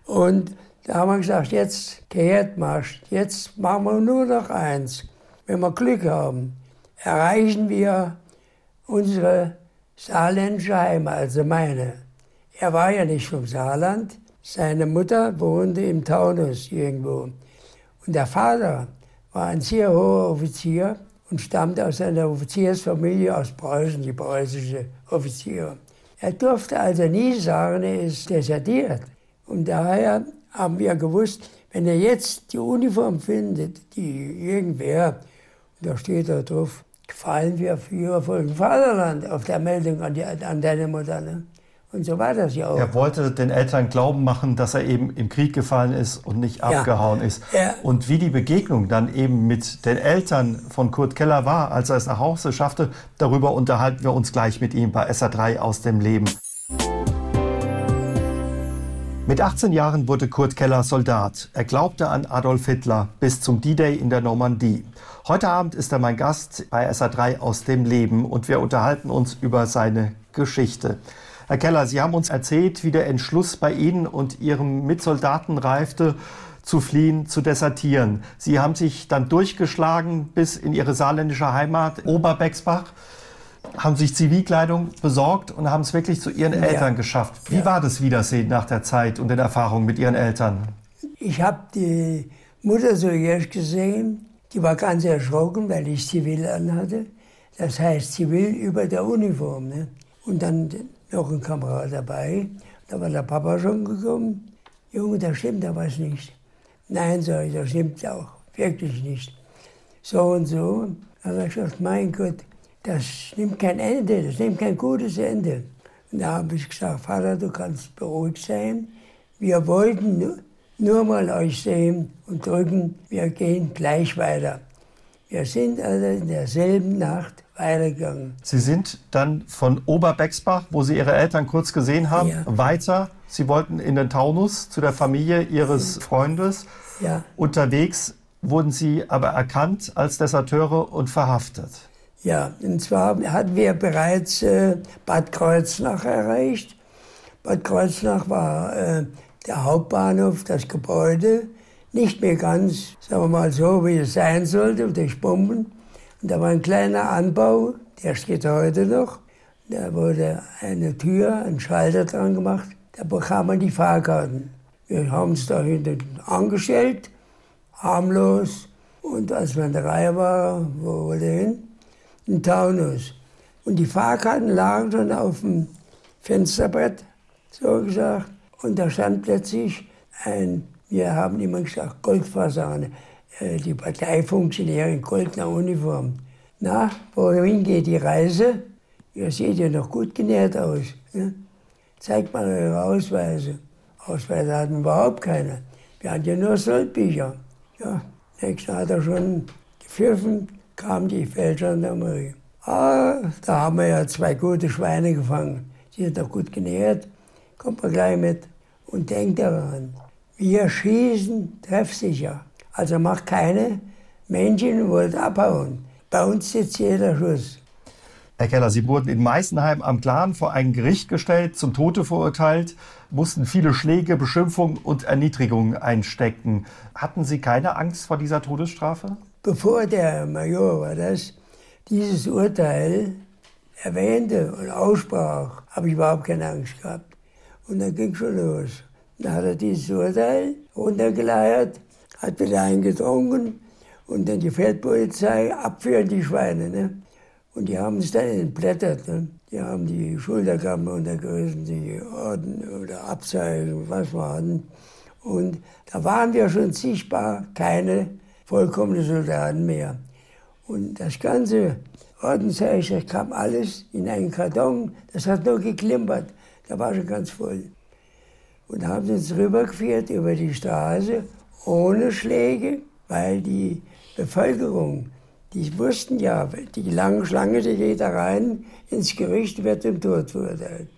Und da haben wir gesagt, jetzt kehrt Marsch, jetzt machen wir nur noch eins. Wenn wir Glück haben, erreichen wir unsere saarländische Heimat, also meine. Er war ja nicht vom Saarland, seine Mutter wohnte im Taunus irgendwo. Und der Vater war ein sehr hoher Offizier und stammte aus einer Offiziersfamilie aus Preußen, die preußische Offiziere. Er durfte also nie sagen, er ist desertiert. Und daher haben wir gewusst, wenn er jetzt die Uniform findet, die irgendwer, da steht da drauf, gefallen wir für Volk Vaterland auf der Meldung an, die, an deine Mutter. Ne? Und so war das ja auch. Er wollte den Eltern glauben machen, dass er eben im Krieg gefallen ist und nicht abgehauen ja. ist. Ja. Und wie die Begegnung dann eben mit den Eltern von Kurt Keller war, als er es nach Hause schaffte, darüber unterhalten wir uns gleich mit ihm bei SA3 aus dem Leben. Mit 18 Jahren wurde Kurt Keller Soldat. Er glaubte an Adolf Hitler bis zum D-Day in der Normandie. Heute Abend ist er mein Gast bei SA3 aus dem Leben und wir unterhalten uns über seine Geschichte. Herr Keller, Sie haben uns erzählt, wie der Entschluss bei Ihnen und Ihrem Mitsoldaten reifte, zu fliehen, zu desertieren. Sie haben sich dann durchgeschlagen bis in Ihre saarländische Heimat, Oberbexbach, haben sich Zivilkleidung besorgt und haben es wirklich zu Ihren ja. Eltern geschafft. Wie ja. war das Wiedersehen nach der Zeit und den Erfahrungen mit Ihren Eltern? Ich habe die Mutter so erst gesehen, die war ganz erschrocken, weil ich Zivil anhatte. Das heißt Zivil über der Uniform. Ne? Und dann noch ein Kamerad dabei. Da war der Papa schon gekommen. Junge, da stimmt da was nicht. Nein, sag ich, das stimmt auch. Wirklich nicht. So und so. Da habe ich gesagt, mein Gott, das nimmt kein Ende, das nimmt kein gutes Ende. Und da habe ich gesagt, Vater, du kannst beruhigt sein. Wir wollten nur, nur mal euch sehen und drücken, wir gehen gleich weiter. Wir sind also in derselben Nacht weitergegangen. Sie sind dann von Oberbexbach, wo Sie Ihre Eltern kurz gesehen haben, ja. weiter. Sie wollten in den Taunus zu der Familie Ihres Freundes. Ja. Unterwegs wurden Sie aber erkannt als Deserteure und verhaftet. Ja, und zwar hatten wir bereits äh, Bad Kreuznach erreicht. Bad Kreuznach war äh, der Hauptbahnhof, das Gebäude. nicht mehr ganz, sagen wir mal so, wie es sein sollte, durch Bomben. Da war ein kleiner Anbau, der steht heute noch. Da wurde eine Tür, ein Schalter dran gemacht. Da bekam man die Fahrkarten. Wir haben es da hinten angestellt, harmlos. Und als man drei war, wo wollte hin? In Taunus. Und die Fahrkarten lagen schon auf dem Fensterbrett, so gesagt. Und da stand plötzlich ein, wir haben immer gesagt, Goldfasane, die Parteifunktionäre in goldener Uniform. Na, wohin geht die Reise? Ihr seht ja noch gut genährt aus. Ne? Zeigt mal eure Ausweise. Ausweise hatten überhaupt keine. Wir hatten ja nur Soldbücher. Ja, nächstes hat er schon gepfiffen, kam die Feldgendarmerie. Ah, da haben wir ja zwei gute Schweine gefangen. Die sind doch gut genährt. Kommt mal gleich mit. Und denkt daran, wir schießen treffsicher. Also macht keine Menschen wollt abhauen. Bei uns sitzt jeder Schuss. Herr Keller, Sie wurden in Meißenheim am Clan vor ein Gericht gestellt, zum Tode verurteilt, mussten viele Schläge, Beschimpfungen und Erniedrigungen einstecken. Hatten Sie keine Angst vor dieser Todesstrafe? Bevor der Major war das, dieses Urteil erwähnte und aussprach, habe ich überhaupt keine Angst gehabt. Und dann ging schon los. Dann hat er dieses Urteil runtergeleiert, hat wieder eingetrunken und dann die Feldpolizei abführen die Schweine. Ne? Und die haben es dann entblättert. Ne? Die haben die Schulterkammer untergerissen, die Orden oder Abzeichen, was wir hatten. Und da waren wir schon sichtbar keine vollkommenen Soldaten mehr. Und das ganze Ordenszeichen kam alles in einen Karton, das hat nur geklimpert, da war schon ganz voll. Und haben sie uns rübergeführt über die Straße ohne Schläge, weil die Bevölkerung, die wussten ja, die lange Schlange, die geht da rein ins Gericht, wird dem Tod verurteilt.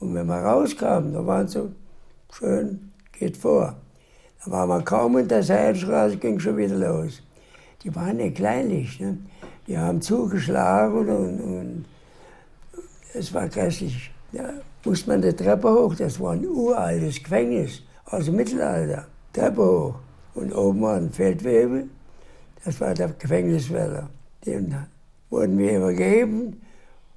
Und wenn man rauskam, da waren so schön, geht vor. Da war man kaum in der Seilstraße, ging schon wieder los die waren nicht kleinlich. Ne? Die haben zugeschlagen und, und es war grässlich. Da musste man die Treppe hoch, das war ein uraltes Gefängnis aus dem Mittelalter. Hoch. Und oben war ein Feldwebel, das war der Gefängniswärter. Den wurden wir übergeben.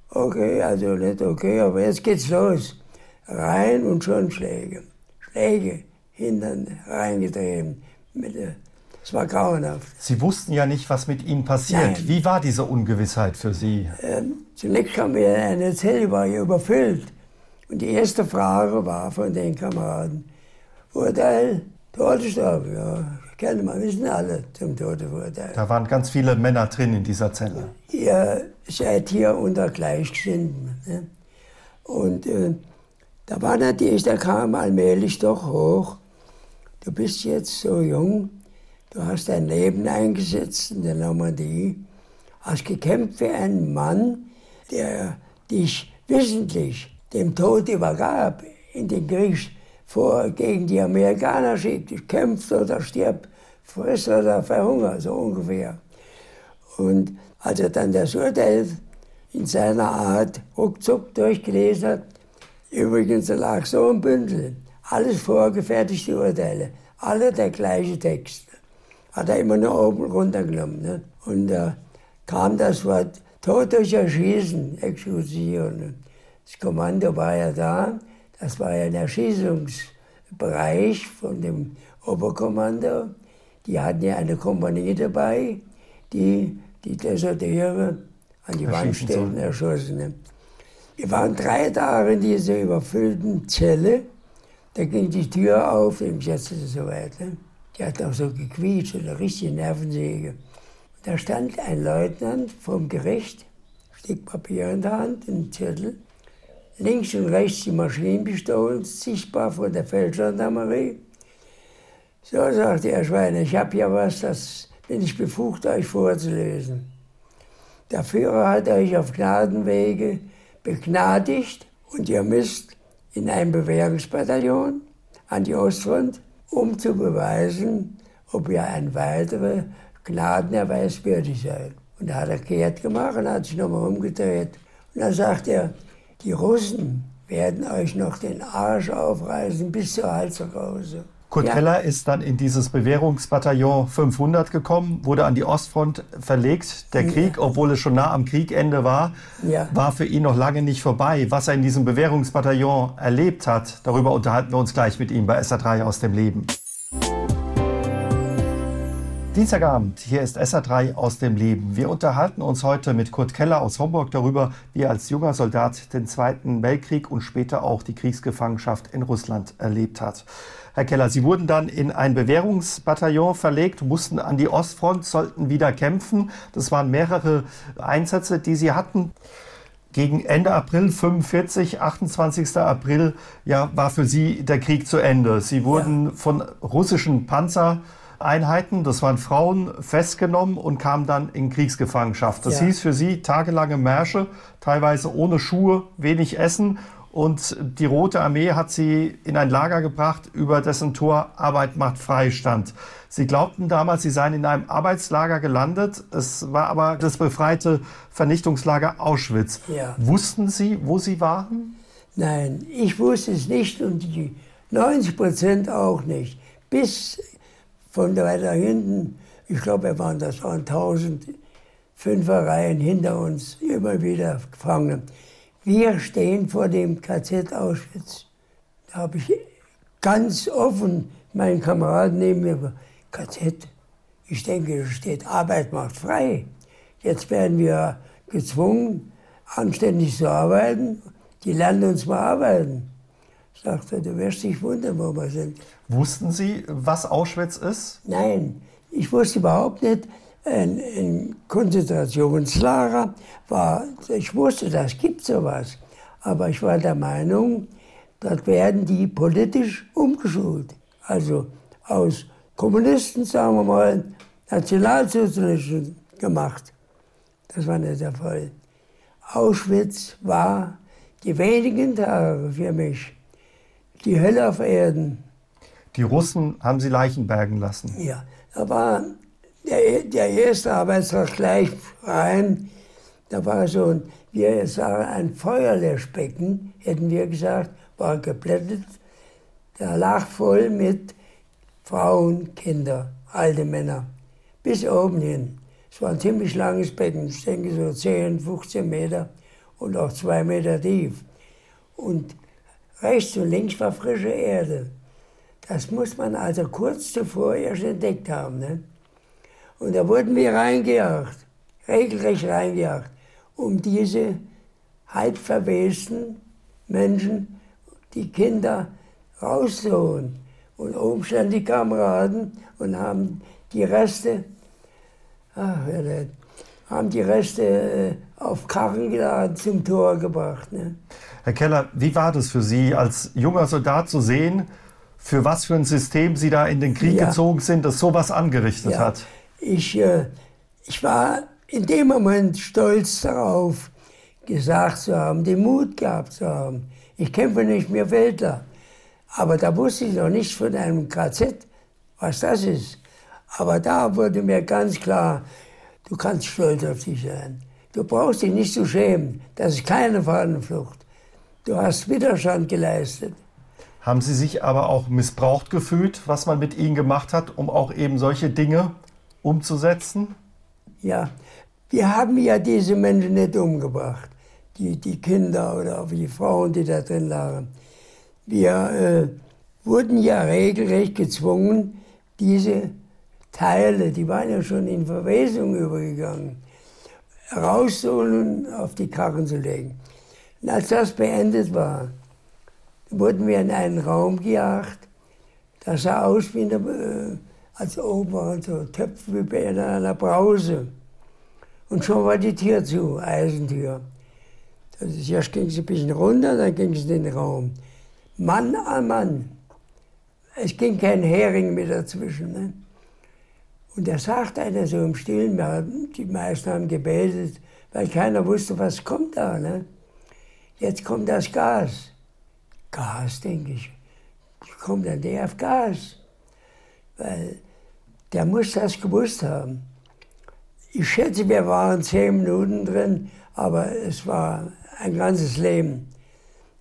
Okay, also nicht okay, aber jetzt geht's los. Rein und schon Schläge. Schläge, Hintern reingetrieben. Mit der es war grauenhaft. Sie wussten ja nicht, was mit Ihnen passiert. Nein. Wie war diese Ungewissheit für Sie? Ähm, zunächst kam mir eine Zelle, war hier überfüllt. Und die erste Frage war von den Kameraden, Urteil, Todesstrafe, ja, kennen wir, wissen alle zum Todesurteil. Da waren ganz viele Männer drin in dieser Zelle. Ihr seid hier unter Gleichgesinnten. Ne? Und äh, da war natürlich, da kam allmählich doch hoch, du bist jetzt so jung, Du hast dein Leben eingesetzt in der Normandie, hast gekämpft wie ein Mann, der dich wissentlich dem Tod übergab, in den Krieg vor, gegen die Amerikaner schickt, kämpft oder stirbt, frisst oder verhungert, so ungefähr. Und als er dann das Urteil in seiner Art ruckzuck durchgelesen hat, übrigens lag so ein Bündel, alles vorgefertigte Urteile, alle der gleiche Text hat er immer nur oben runtergenommen. Ne? Und da kam das Wort Tod durch Erschießen, Exekution. Das Kommando war ja da, das war ja der Erschießungsbereich von dem Oberkommando. Die hatten ja eine Kompanie dabei, die die Deserteure an die Wand stellten, erschossen. Ne? Wir waren drei Tage in dieser überfüllten Zelle. Da ging die Tür auf, im Gesetz und so weiter. Die hat auch so gequietscht, eine richtige Nervensäge. Da stand ein Leutnant vom Gericht, Stück Papier in der Hand, ein Zettel. Links und rechts die Maschinenpistolen, sichtbar von der Feldgendarmerie. So, sagte Herr Schweine, ich habe ja was, das bin ich befugt, euch vorzulesen. Der Führer hat euch auf Gnadenwege begnadigt und ihr müsst in ein Bewährungsbataillon an die Ostfront um zu beweisen, ob ihr ein weiterer Gnadenerweis würdig seid. Und da hat er kehrt gemacht und hat sich nochmal umgedreht. Und dann sagt er, die Russen werden euch noch den Arsch aufreißen bis zur Halsrause. Kurt ja. Keller ist dann in dieses Bewährungsbataillon 500 gekommen, wurde an die Ostfront verlegt. Der Krieg, ja. obwohl es schon nah am Kriegende war, ja. war für ihn noch lange nicht vorbei. Was er in diesem Bewährungsbataillon erlebt hat, darüber unterhalten wir uns gleich mit ihm bei SA3 aus dem Leben. Dienstagabend, hier ist SA3 aus dem Leben. Wir unterhalten uns heute mit Kurt Keller aus Homburg darüber, wie er als junger Soldat den Zweiten Weltkrieg und später auch die Kriegsgefangenschaft in Russland erlebt hat. Herr Keller, Sie wurden dann in ein Bewährungsbataillon verlegt, mussten an die Ostfront, sollten wieder kämpfen. Das waren mehrere Einsätze, die Sie hatten. Gegen Ende April 45, 28. April, ja, war für Sie der Krieg zu Ende. Sie wurden ja. von russischen Panzer Einheiten, das waren Frauen, festgenommen und kamen dann in Kriegsgefangenschaft. Das ja. hieß für sie tagelange Märsche, teilweise ohne Schuhe, wenig Essen. Und die Rote Armee hat sie in ein Lager gebracht, über dessen Tor Arbeit macht Freistand. Sie glaubten damals, sie seien in einem Arbeitslager gelandet. Es war aber das befreite Vernichtungslager Auschwitz. Ja. Wussten Sie, wo Sie waren? Nein, ich wusste es nicht und die 90 Prozent auch nicht. Bis von weiter hinten, ich glaube, wir waren, das waren 1000 Fünferreihen hinter uns, immer wieder Gefangene. Wir stehen vor dem KZ Auschwitz. Da habe ich ganz offen meinen Kameraden neben mir KZ. Ich denke, da steht Arbeit macht frei. Jetzt werden wir gezwungen, anständig zu arbeiten. Die lernen uns mal arbeiten. Sagte, du wirst dich wundern, wo wir sind. Wussten Sie, was Auschwitz ist? Nein, ich wusste überhaupt nicht. Ein, ein Konzentrationslager war, ich wusste, das gibt sowas. Aber ich war der Meinung, dort werden die politisch umgeschult. Also aus Kommunisten, sagen wir mal, Nationalsozialisten gemacht. Das war nicht der Fall. Auschwitz war die wenigen Tage für mich die Hölle auf Erden. Die Russen haben sie Leichen bergen lassen. Ja, da war der, der erste Arbeitstag gleich rein. Da war so ein, wir sagen, ein Feuerlöschbecken, hätten wir gesagt, war geplättet. Der lag voll mit Frauen, Kinder, alte Männer, bis oben hin. Es war ein ziemlich langes Becken, ich denke so 10, 15 Meter und auch zwei Meter tief. Und Rechts und links war frische Erde. Das muss man also kurz zuvor erst entdeckt haben. Ne? Und da wurden wir reingejagt, regelrecht reingejagt, um diese halb verwesten Menschen, die Kinder rauszuholen. Und oben standen die Kameraden und haben die Reste, ach, haben die Reste äh, auf Karren geladen zum Tor gebracht. Ne? Herr Keller, wie war das für Sie als junger Soldat zu sehen, für was für ein System Sie da in den Krieg ja. gezogen sind, das sowas angerichtet ja. hat? Ich, äh, ich war in dem Moment stolz darauf, gesagt zu haben, den Mut gehabt zu haben. Ich kämpfe nicht mehr Weltler. Aber da wusste ich noch nicht von einem KZ, was das ist. Aber da wurde mir ganz klar, du kannst stolz auf dich sein. Du brauchst dich nicht zu schämen. Das ist keine Fahnenflucht. Du hast Widerstand geleistet. Haben Sie sich aber auch missbraucht gefühlt, was man mit Ihnen gemacht hat, um auch eben solche Dinge umzusetzen? Ja, wir haben ja diese Menschen nicht umgebracht, die, die Kinder oder auch die Frauen, die da drin lagen. Wir äh, wurden ja regelrecht gezwungen, diese Teile, die waren ja schon in Verwesung übergegangen, rauszuholen und auf die Karren zu legen. Und als das beendet war, wurden wir in einen Raum gejagt. Das sah aus wie eine, äh, als oben waren so Töpfe wie bei einer Brause. Und schon war die Tür zu, Eisentür. Also erst ging es ein bisschen runter, dann ging es in den Raum. Mann an Mann. Es ging kein Hering mehr dazwischen. Ne? Und da sagt einer so im Stillen, die meisten haben gebetet, weil keiner wusste, was kommt da. Ne? Jetzt kommt das Gas. Gas, denke ich. Wie kommt denn der auf Gas? Weil der muss das gewusst haben. Ich schätze, wir waren zehn Minuten drin, aber es war ein ganzes Leben.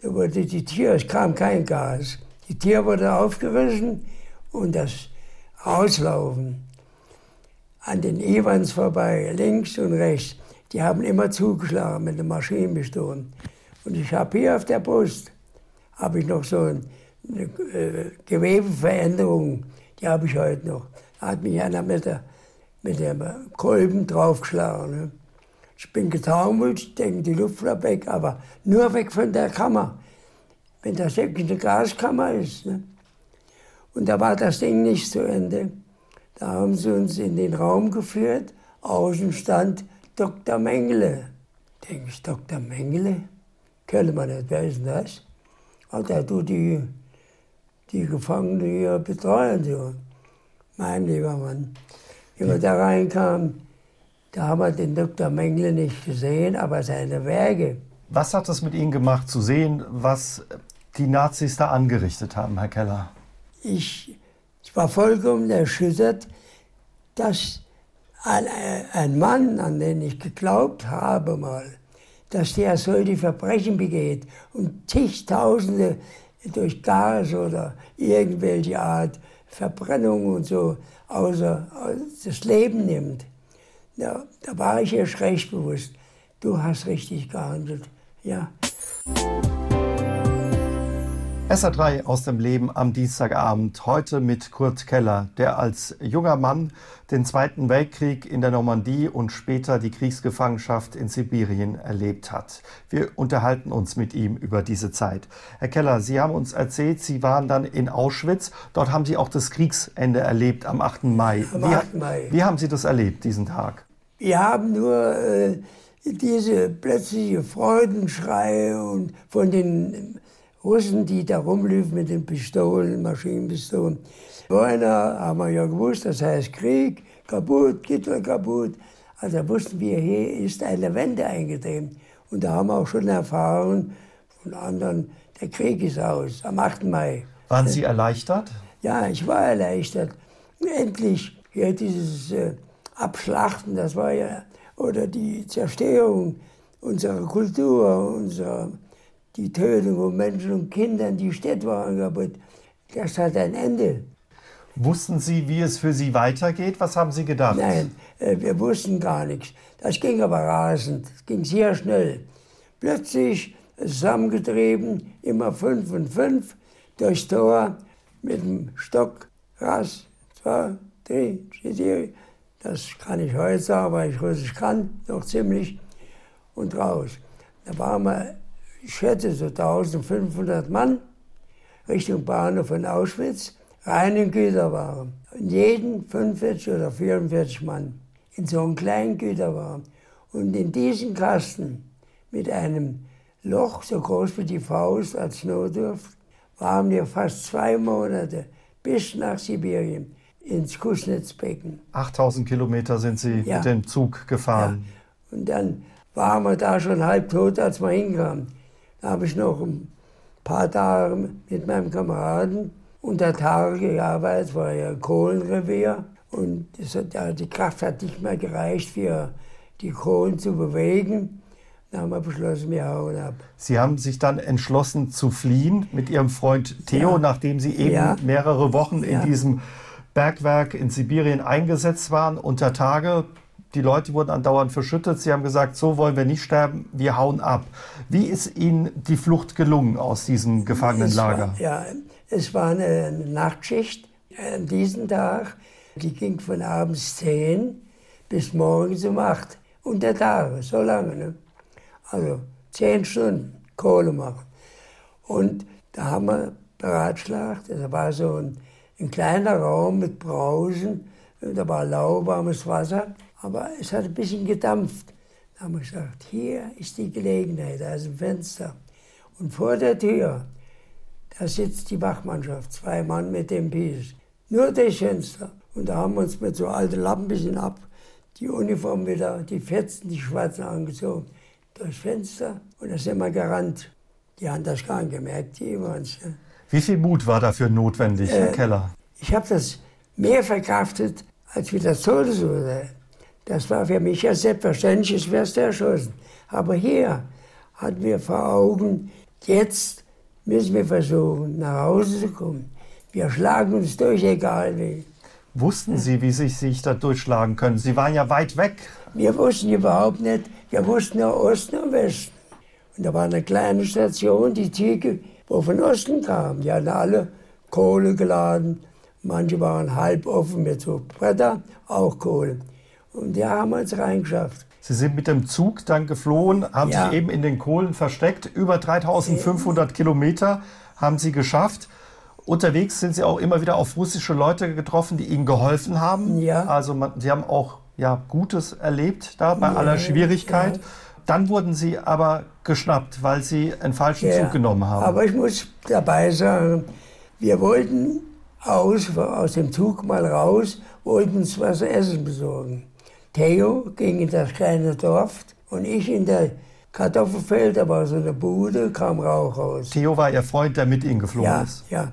Da wurde die Tür, es kam kein Gas. Die Tür wurde aufgerissen und das Rauslaufen an den Evans vorbei, links und rechts, die haben immer zugeschlagen mit den Maschinenpistolen. Und ich habe hier auf der Brust, habe ich noch so eine äh, Gewebeveränderung, die habe ich heute noch. Da hat mich einer mit, der, mit dem Kolben draufgeschlagen. Ne? Ich bin getaumelt, denke, die Luft war weg, aber nur weg von der Kammer. Wenn das wirklich eine Gaskammer ist. Ne? Und da war das Ding nicht zu Ende. Da haben sie uns in den Raum geführt. Außen stand Dr. Mengele. Denke ich, Dr. Mengele? Kennt man nicht, wer ist denn das? Der tut die, die Gefangenen hier betreuen. So. Mein lieber Mann. Wie wir da reinkamen, da haben wir den Dr. Mengele nicht gesehen, aber seine Werke. Was hat es mit Ihnen gemacht, zu sehen, was die Nazis da angerichtet haben, Herr Keller? Ich, ich war vollkommen erschüttert, dass ein, ein Mann, an den ich geglaubt habe mal, dass der solche Verbrechen begeht und zigtausende durch Gas oder irgendwelche Art Verbrennung und so außer das Leben nimmt. Ja, da war ich erst recht bewusst. Du hast richtig gehandelt. Ja. SA3 aus dem Leben am Dienstagabend. Heute mit Kurt Keller, der als junger Mann den Zweiten Weltkrieg in der Normandie und später die Kriegsgefangenschaft in Sibirien erlebt hat. Wir unterhalten uns mit ihm über diese Zeit. Herr Keller, Sie haben uns erzählt, Sie waren dann in Auschwitz. Dort haben Sie auch das Kriegsende erlebt am 8. Mai. Am 8. Mai. Wie, wie haben Sie das erlebt, diesen Tag? Wir haben nur äh, diese plötzliche Freudenschreie und von den Russen, die da rumliefen mit den Pistolen, Maschinenpistolen. Einer haben wir ja gewusst, das heißt Krieg, kaputt, Hitler kaputt. Also wussten wir, hier ist eine Wende eingetreten. Und da haben wir auch schon erfahren von anderen, der Krieg ist aus, am 8. Mai. Waren Sie erleichtert? Ja, ich war erleichtert. Endlich hier dieses äh, Abschlachten, das war ja, oder die Zerstörung unserer Kultur, unserer die Tötung von Menschen und Kindern, die Städte waren kaputt. Das hat ein Ende. Wussten Sie, wie es für Sie weitergeht? Was haben Sie gedacht? Nein, äh, wir wussten gar nichts. Das ging aber rasend, es ging sehr schnell. Plötzlich zusammengetrieben, immer fünf und fünf, durchs Tor mit dem Stock, Ras, zwei, drei, vier, das kann ich heute sagen, weil ich Russisch kann, noch ziemlich, und raus. Da waren wir ich schätze so 1500 Mann Richtung Bahnhof von Auschwitz, reinen Güterwagen. Und jeden 45 oder 44 Mann in so einem kleinen Güterwagen. Und in diesem Kasten mit einem Loch so groß wie die Faust als Notdurft waren wir fast zwei Monate bis nach Sibirien ins Kuschnitzbecken. 8000 Kilometer sind Sie ja. mit dem Zug gefahren. Ja. Und dann waren wir da schon halb tot, als wir hinkamen. Da habe ich noch ein paar Tage mit meinem Kameraden unter Tage gearbeitet, war ja ein Kohlenrevier. Und hat, ja, die Kraft hat nicht mehr gereicht, für die Kohlen zu bewegen. Da haben wir beschlossen, wir hauen ab. Sie haben sich dann entschlossen zu fliehen mit Ihrem Freund Theo, ja. nachdem Sie eben ja. mehrere Wochen in diesem Bergwerk in Sibirien eingesetzt waren, unter Tage die Leute wurden andauernd verschüttet. Sie haben gesagt, so wollen wir nicht sterben, wir hauen ab. Wie ist Ihnen die Flucht gelungen aus diesem Gefangenenlager? Es war, ja, es war eine Nachtschicht an diesem Tag. Die ging von abends 10 bis morgens um 8. Unter Tage, so lange. Ne? Also 10 Stunden Kohle machen. Und da haben wir beratschlagt. Da war so ein, ein kleiner Raum mit Brausen. Da war lauwarmes Wasser. Aber es hat ein bisschen gedampft. Da haben wir gesagt, hier ist die Gelegenheit, da ist ein Fenster. Und vor der Tür, da sitzt die Wachmannschaft, zwei Mann mit dem Pies. Nur das Fenster. Und da haben wir uns mit so alten Lappen ein bisschen ab, die Uniform wieder, die Fetzen, die Schwarzen angezogen, durchs Fenster. Und da sind wir gerannt. Die haben das gar nicht gemerkt, die. Ne? Wie viel Mut war dafür notwendig, äh, Herr Keller? Ich habe das mehr verkraftet, als wie das Todesurteil. Das war für mich ja selbstverständlich, es wärst du erschossen. Aber hier hatten wir vor Augen, jetzt müssen wir versuchen, nach Hause zu kommen. Wir schlagen uns durch, egal wie. Wussten Sie, wie Sie sich da durchschlagen können? Sie waren ja weit weg. Wir wussten überhaupt nicht. Wir wussten nur Osten und Westen. Und da war eine kleine Station, die Züge, wo von Osten kamen. Die hatten alle Kohle geladen. Manche waren halb offen mit so Bretter, auch Kohle. Und da haben uns reingeschafft. Sie sind mit dem Zug dann geflohen, haben ja. sich eben in den Kohlen versteckt. Über 3500 Kilometer haben Sie geschafft. Unterwegs sind Sie auch immer wieder auf russische Leute getroffen, die Ihnen geholfen haben. Ja. Also man, Sie haben auch ja, Gutes erlebt da bei ja, aller Schwierigkeit. Ja. Dann wurden Sie aber geschnappt, weil Sie einen falschen Zug genommen haben. Aber ich muss dabei sagen, wir wollten aus, aus dem Zug mal raus, wollten uns was Essen besorgen. Theo ging in das kleine Dorf und ich in der Kartoffelfeld, da war so eine Bude, kam Rauch raus. Theo war Ihr Freund, der mit Ihnen geflogen ja, ist? Ja,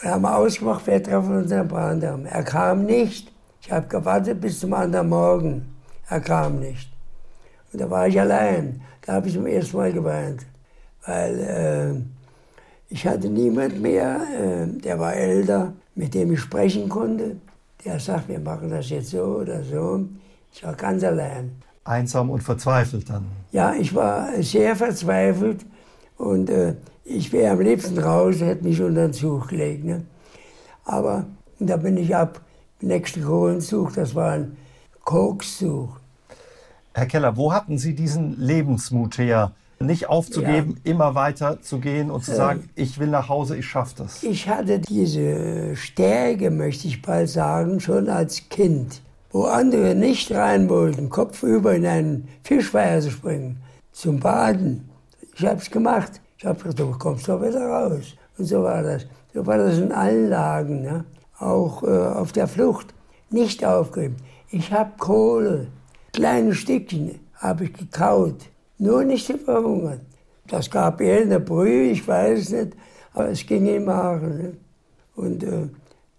Wir haben ausgemacht, wir treffen uns am Bahndamm. Er kam nicht. Ich habe gewartet bis zum anderen Morgen. Er kam nicht. Und da war ich allein. Da habe ich zum ersten Mal geweint. Weil äh, ich hatte niemand mehr, äh, der war älter, mit dem ich sprechen konnte. Der sagt, wir machen das jetzt so oder so. Ich war ganz allein. Einsam und verzweifelt dann? Ja, ich war sehr verzweifelt und äh, ich wäre am liebsten raus, hätte mich unter den Zug gelegt. Ne? Aber da bin ich ab, nächsten Kohlenzug, das war ein Kokszug. Herr Keller, wo hatten Sie diesen Lebensmut her, nicht aufzugeben, ja. immer weiter zu gehen und zu sagen, äh, ich will nach Hause, ich schaffe das? Ich hatte diese Stärke, möchte ich bald sagen, schon als Kind wo andere nicht rein wollten, kopfüber in einen Fischweiher zu springen, zum Baden. Ich habe es gemacht. Ich habe gesagt, du kommst doch wieder raus. Und so war das. So war das in allen Lagen, ne? auch äh, auf der Flucht. Nicht aufgeben. Ich habe Kohle, kleine Stückchen habe ich gekaut, nur nicht zu verhungern. Das gab in der Brühe, ich weiß nicht, aber es ging im Magen. Ne? Und äh,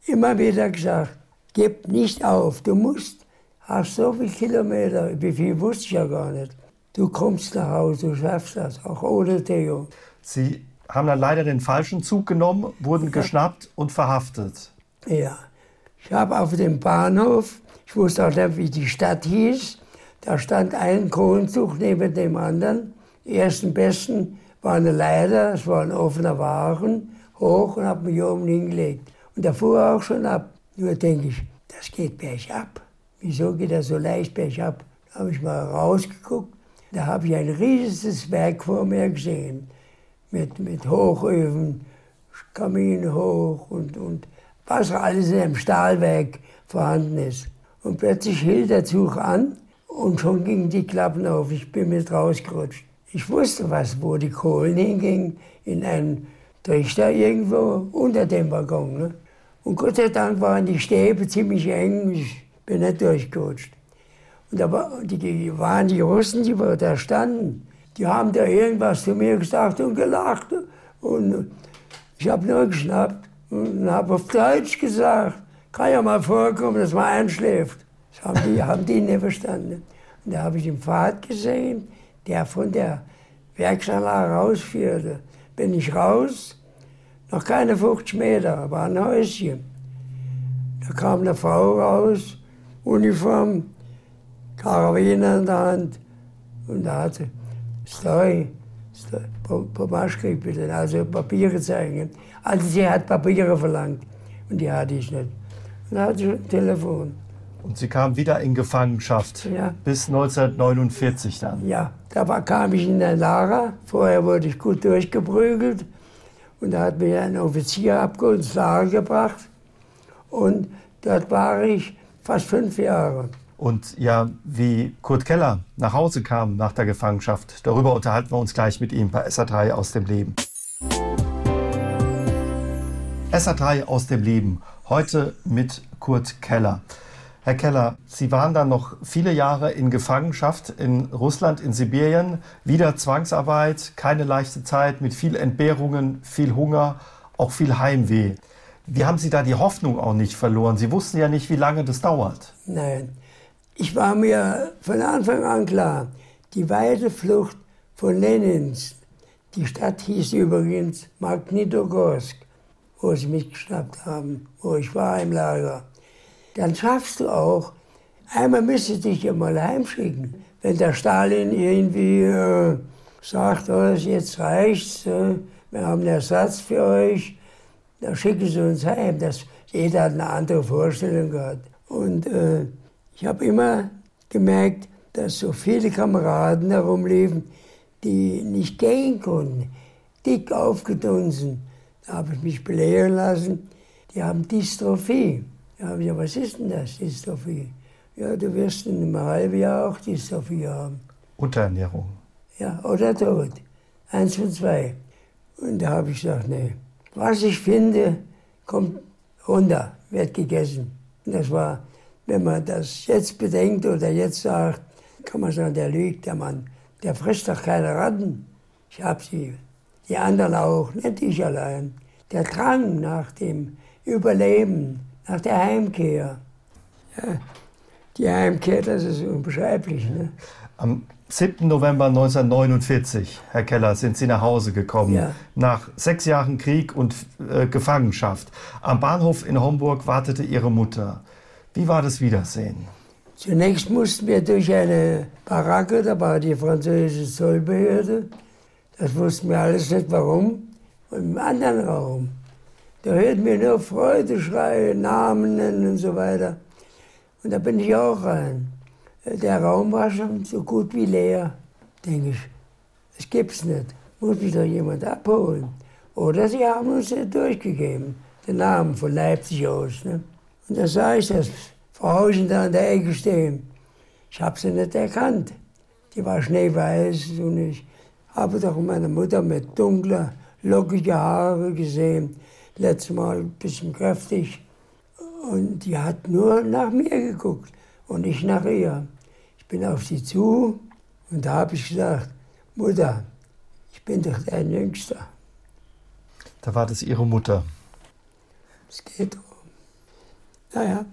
immer wieder gesagt, gib nicht auf, du musst, hast so viele Kilometer, wie viel wusste ich ja gar nicht. Du kommst nach Hause, du schaffst das, auch ohne Theo. Sie haben dann leider den falschen Zug genommen, wurden geschnappt und verhaftet. Ja, ich habe auf dem Bahnhof, ich wusste auch nicht, wie die Stadt hieß, da stand ein Kohlenzug neben dem anderen. Die ersten Besten war eine Leiter, es war ein offener Wagen, hoch und habe mich oben hingelegt. Und da fuhr er auch schon ab. Nur denke ich, das geht bergab. Wieso geht das so leicht bergab? Da habe ich mal rausgeguckt, da habe ich ein riesiges Werk vor mir gesehen. Mit, mit Hochöfen, Kamin hoch und, und was alles in einem Stahlwerk vorhanden ist. Und plötzlich hielt der Zug an und schon gingen die Klappen auf. Ich bin mit rausgerutscht. Ich wusste was, wo die Kohlen hingingen, in einen Trichter irgendwo unter dem Waggon. Ne? Und Gott sei Dank waren die Stäbe ziemlich eng, ich bin nicht durchgerutscht. Und da war, die, waren die Russen, die da standen, die haben da irgendwas zu mir gesagt und gelacht. Und ich habe nur geschnappt und habe auf Deutsch gesagt, kann ja mal vorkommen, dass man einschläft. Das haben die, haben die nicht verstanden. Und da habe ich den Pfad gesehen, der von der Werksanlage rausführte. Bin ich raus, noch keine 50 Meter, war ein Häuschen. Da kam eine Frau raus, Uniform, Karabiner in der Hand. Und da hat sie, Story, Pomaschke bitte, also Papiere zeigen. Also sie hat Papiere verlangt und die hatte ich nicht. Und da hatte sie ein Telefon. Und Sie kamen wieder in Gefangenschaft ja. bis 1949 dann? Ja, da war, kam ich in der Lara. Vorher wurde ich gut durchgeprügelt. Und da hat mich ein Offizier abgeholt, ins Lager gebracht. Und dort war ich fast fünf Jahre. Und ja, wie Kurt Keller nach Hause kam nach der Gefangenschaft, darüber unterhalten wir uns gleich mit ihm bei SA3 aus dem Leben. SA3 aus dem Leben, heute mit Kurt Keller. Herr Keller, Sie waren dann noch viele Jahre in Gefangenschaft in Russland, in Sibirien. Wieder Zwangsarbeit, keine leichte Zeit mit viel Entbehrungen, viel Hunger, auch viel Heimweh. Wie haben Sie da die Hoffnung auch nicht verloren? Sie wussten ja nicht, wie lange das dauert. Nein, ich war mir von Anfang an klar, die weite Flucht von Lenins, die Stadt hieß übrigens Magnitogorsk, wo sie mich geschnappt haben, wo ich war im Lager. Dann schaffst du auch, einmal müsstest du dich ja mal heimschicken. Wenn der Stalin irgendwie äh, sagt, oh, jetzt reicht's, äh, wir haben einen Ersatz für euch, dann schicken sie uns heim. Das, jeder hat eine andere Vorstellung gehabt. Und äh, ich habe immer gemerkt, dass so viele Kameraden herumliefen, die nicht gehen konnten, dick aufgedunsen. Da habe ich mich belehren lassen, die haben Dystrophie. Ja, habe ich, was ist denn das, Dystrophie? Ja, du wirst in einem halben Jahr auch Dystrophie haben. Unterernährung. Ja, oder Tod. Eins von zwei. Und da habe ich gesagt, nee, was ich finde, kommt runter, wird gegessen. Und das war, wenn man das jetzt bedenkt oder jetzt sagt, kann man sagen, der lügt, der Mann. Der frisst doch keine Ratten. Ich hab sie. Die anderen auch, nicht ich allein. Der Drang nach dem Überleben, nach der Heimkehr. Ja, die Heimkehr, das ist unbeschreiblich. Ne? Am 7. November 1949, Herr Keller, sind Sie nach Hause gekommen. Ja. Nach sechs Jahren Krieg und äh, Gefangenschaft. Am Bahnhof in Homburg wartete Ihre Mutter. Wie war das Wiedersehen? Zunächst mussten wir durch eine Baracke, da war die französische Zollbehörde. Das wussten wir alles nicht warum. Und im anderen Raum, da hörten wir nur Freudeschreie, Namen nennen und so weiter. Und da bin ich auch rein. Der Raum war schon so gut wie leer, denke ich. Das gibt's nicht. Muss mich doch jemand abholen. Oder sie haben uns nicht durchgegeben, den Namen von Leipzig aus. Ne? Und da sah ich das Frauchen da an der Ecke stehen. Ich habe sie nicht erkannt. Die war schneeweiß und ich habe doch meine Mutter mit dunkler, lockiger Haare gesehen. Letztes Mal ein bisschen kräftig. Und die hat nur nach mir geguckt und ich nach ihr. Ich bin auf sie zu und da habe ich gesagt, Mutter, ich bin doch dein Jüngster. Da war das Ihre Mutter. Es geht um. Naja,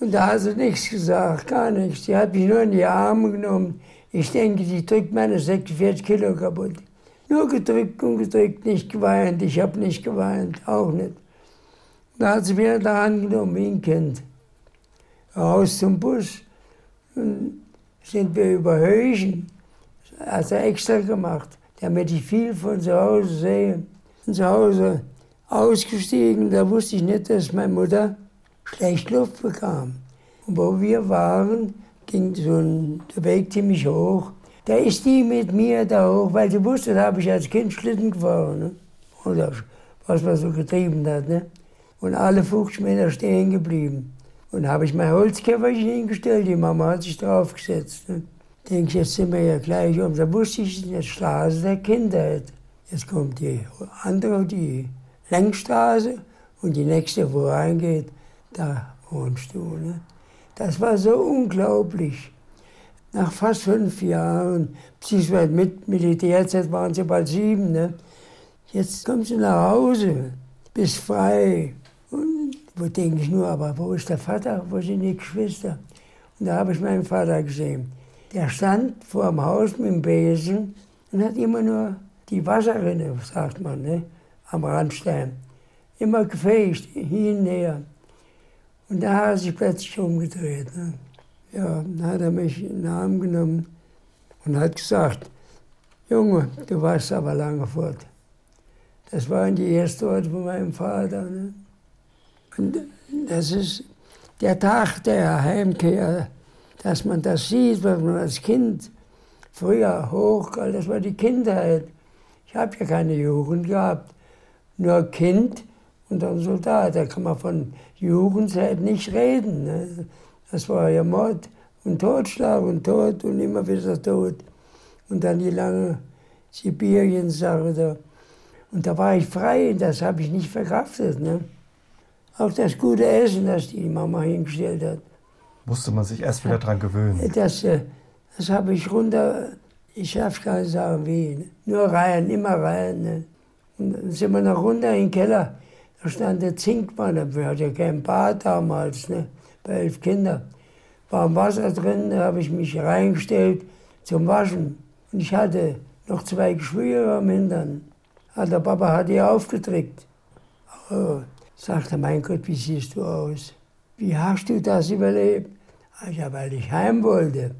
und da hat sie nichts gesagt, gar nichts. Die hat mich nur in die Arme genommen. Ich denke, die drückt meine 46 Kilo kaputt. Nur gedrückt und gedrückt, nicht geweint. Ich habe nicht geweint, auch nicht. Da hat sie mir in der Hand genommen, wie ein Kind. Raus zum Bus. Und sind wir über Höchen. Er extra gemacht, damit ich viel von zu Hause sehe. Von zu Hause ausgestiegen, da wusste ich nicht, dass meine Mutter schlecht Luft bekam. Und wo wir waren, ging so ein, der Weg ziemlich hoch. Da ist die mit mir da hoch, weil sie wusste, da habe ich als Kind Schlitten gefahren. Ne? Oder was man so getrieben hat. Ne? Und alle 50 Meter stehen geblieben. Und habe ich mein Holzkäferchen hingestellt, die Mama hat sich draufgesetzt. Ne? Denke ich, jetzt sind wir ja gleich um. Da wusste ich, der Straße der Kindheit. Jetzt kommt die andere, die Längsstraße und die nächste, wo reingeht, da wohnst du. Ne? Das war so unglaublich. Nach fast fünf Jahren, beziehungsweise mit Militärzeit waren sie bald sieben, ne? jetzt kommst du nach Hause, bist frei. Und wo denke ich nur, aber wo ist der Vater, wo sind die Geschwister? Und da habe ich meinen Vater gesehen. Der stand vor dem Haus mit dem Besen und hat immer nur die Wasserrinne, sagt man, ne? am Randstein, immer gefegt, hin und her. Und da hat er sich plötzlich umgedreht. Ne? Ja, dann hat er mich in den Arm genommen und hat gesagt, Junge, du warst aber lange fort. Das waren die ersten Worte von meinem Vater. Ne? Und das ist der Tag der Heimkehr, dass man das sieht, was man als Kind früher hoch, das war die Kindheit. Ich habe ja keine Jugend gehabt, nur Kind und dann Soldat. Da kann man von Jugendzeit nicht reden. Ne? Das war ja Mord und Totschlag und Tod und immer wieder Tod. Und dann die lange Sibirien-Sache da. Und da war ich frei, das habe ich nicht verkraftet. Ne? Auch das gute Essen, das die Mama hingestellt hat. Musste man sich erst wieder dran gewöhnen. Das, äh, das habe ich runter, ich darf gar nicht sagen wie, ne? nur rein, immer rein. Ne? Und dann sind wir noch runter in den Keller. Da stand der Zinkmann, wir hatten ja kein Bad damals, ne? Bei elf Kindern. War Wasser drin, da habe ich mich reingestellt zum Waschen. Und ich hatte noch zwei Geschwüre am Hintern. Ah, der Papa hat die aufgedrückt. Oh, sagte, mein Gott, wie siehst du aus? Wie hast du das überlebt? Ja, weil ich heim wollte,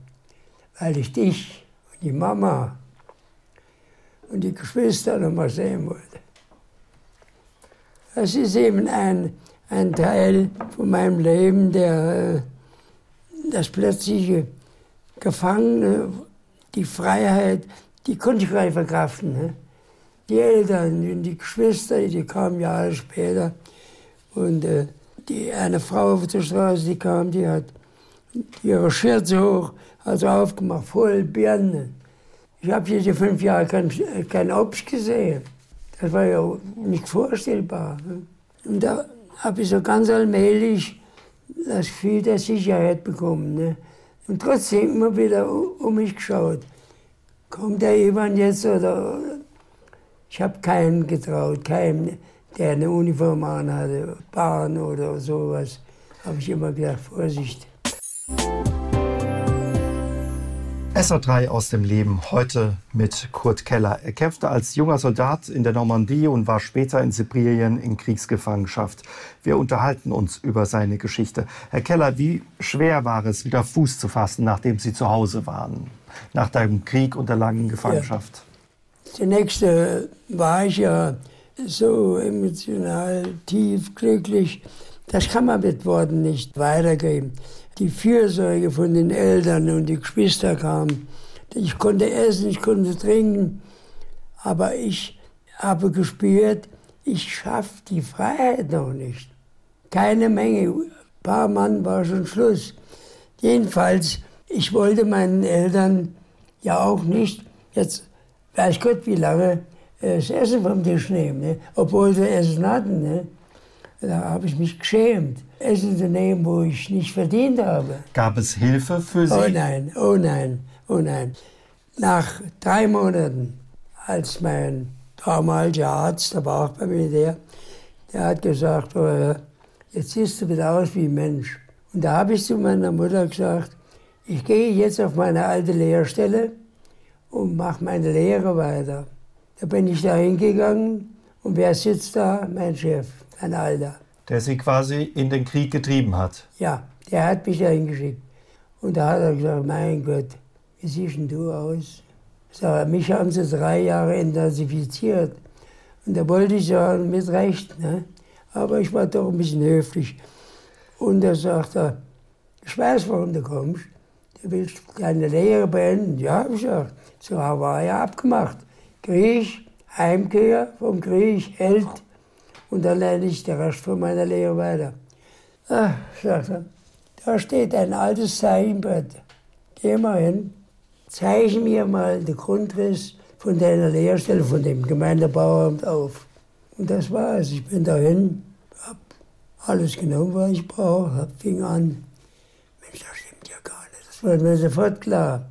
weil ich dich und die Mama und die Geschwister noch mal sehen wollte. Das ist eben ein, ein Teil von meinem Leben, der äh, das plötzliche Gefangene, die Freiheit, die konnte ich gar nicht verkraften. Ne? Die Eltern die Geschwister, die kamen Jahre später. Und äh, die, eine Frau auf der Straße, die kam, die hat ihre Schürze hoch, also aufgemacht, voll Birnen. Ich habe diese fünf Jahre kein, kein Obst gesehen. Das war ja nicht vorstellbar. Ne? Und da habe ich so ganz allmählich das Gefühl der Sicherheit bekommen. Ne? Und trotzdem immer wieder um mich geschaut. Kommt der jemand jetzt oder. Ich habe keinen getraut, keinen, der eine Uniform anhatte, Bahn oder sowas. Habe ich immer gedacht, Vorsicht. SA3 aus dem Leben, heute mit Kurt Keller. Er kämpfte als junger Soldat in der Normandie und war später in Sibirien in Kriegsgefangenschaft. Wir unterhalten uns über seine Geschichte. Herr Keller, wie schwer war es, wieder Fuß zu fassen, nachdem Sie zu Hause waren, nach dem Krieg und der langen Gefangenschaft? Ja. Zunächst äh, war ich ja so emotional tief glücklich. Das kann man mit Worten nicht weitergeben die Fürsorge von den Eltern und die Geschwister kam. Ich konnte essen, ich konnte trinken, aber ich habe gespürt, ich schaffe die Freiheit noch nicht. Keine Menge, ein paar Mann war schon Schluss. Jedenfalls, ich wollte meinen Eltern ja auch nicht, jetzt weiß Gott wie lange, äh, das Essen vom Tisch nehmen, ne? obwohl sie Essen hatten. Ne? Da habe ich mich geschämt, Essen zu nehmen, wo ich nicht verdient habe. Gab es Hilfe für Sie? Oh nein, oh nein, oh nein. Nach drei Monaten, als mein damaliger Arzt, der war auch beim Militär, der hat gesagt, oh, jetzt siehst du wieder aus wie ein Mensch. Und da habe ich zu meiner Mutter gesagt, ich gehe jetzt auf meine alte Lehrstelle und mache meine Lehre weiter. Da bin ich da hingegangen und wer sitzt da? Mein Chef ein Alter. Der Sie quasi in den Krieg getrieben hat? Ja, der hat mich da hingeschickt. Und da hat er gesagt, mein Gott, wie siehst denn du aus? Sag, mich haben sie drei Jahre intensifiziert. Und da wollte ich sagen, mit Recht. Ne? Aber ich war doch ein bisschen höflich. Und da sagt er, ich weiß, warum du kommst. Du willst deine Lehre beenden. Ja, ich gesagt, so war ja abgemacht. Krieg, Heimkehr vom Krieg, Held und dann lerne ich den Rest von meiner Lehre weiter. Ach, sagt er, da steht ein altes Zeichenbrett. Geh mal hin, zeichne mir mal den Grundriss von deiner Lehrstelle, von dem Gemeindebauamt auf. Und das war es. Ich bin dahin, hab alles genommen, was ich brauche, fing an. Mensch, das stimmt ja gar nicht. Das war mir sofort klar.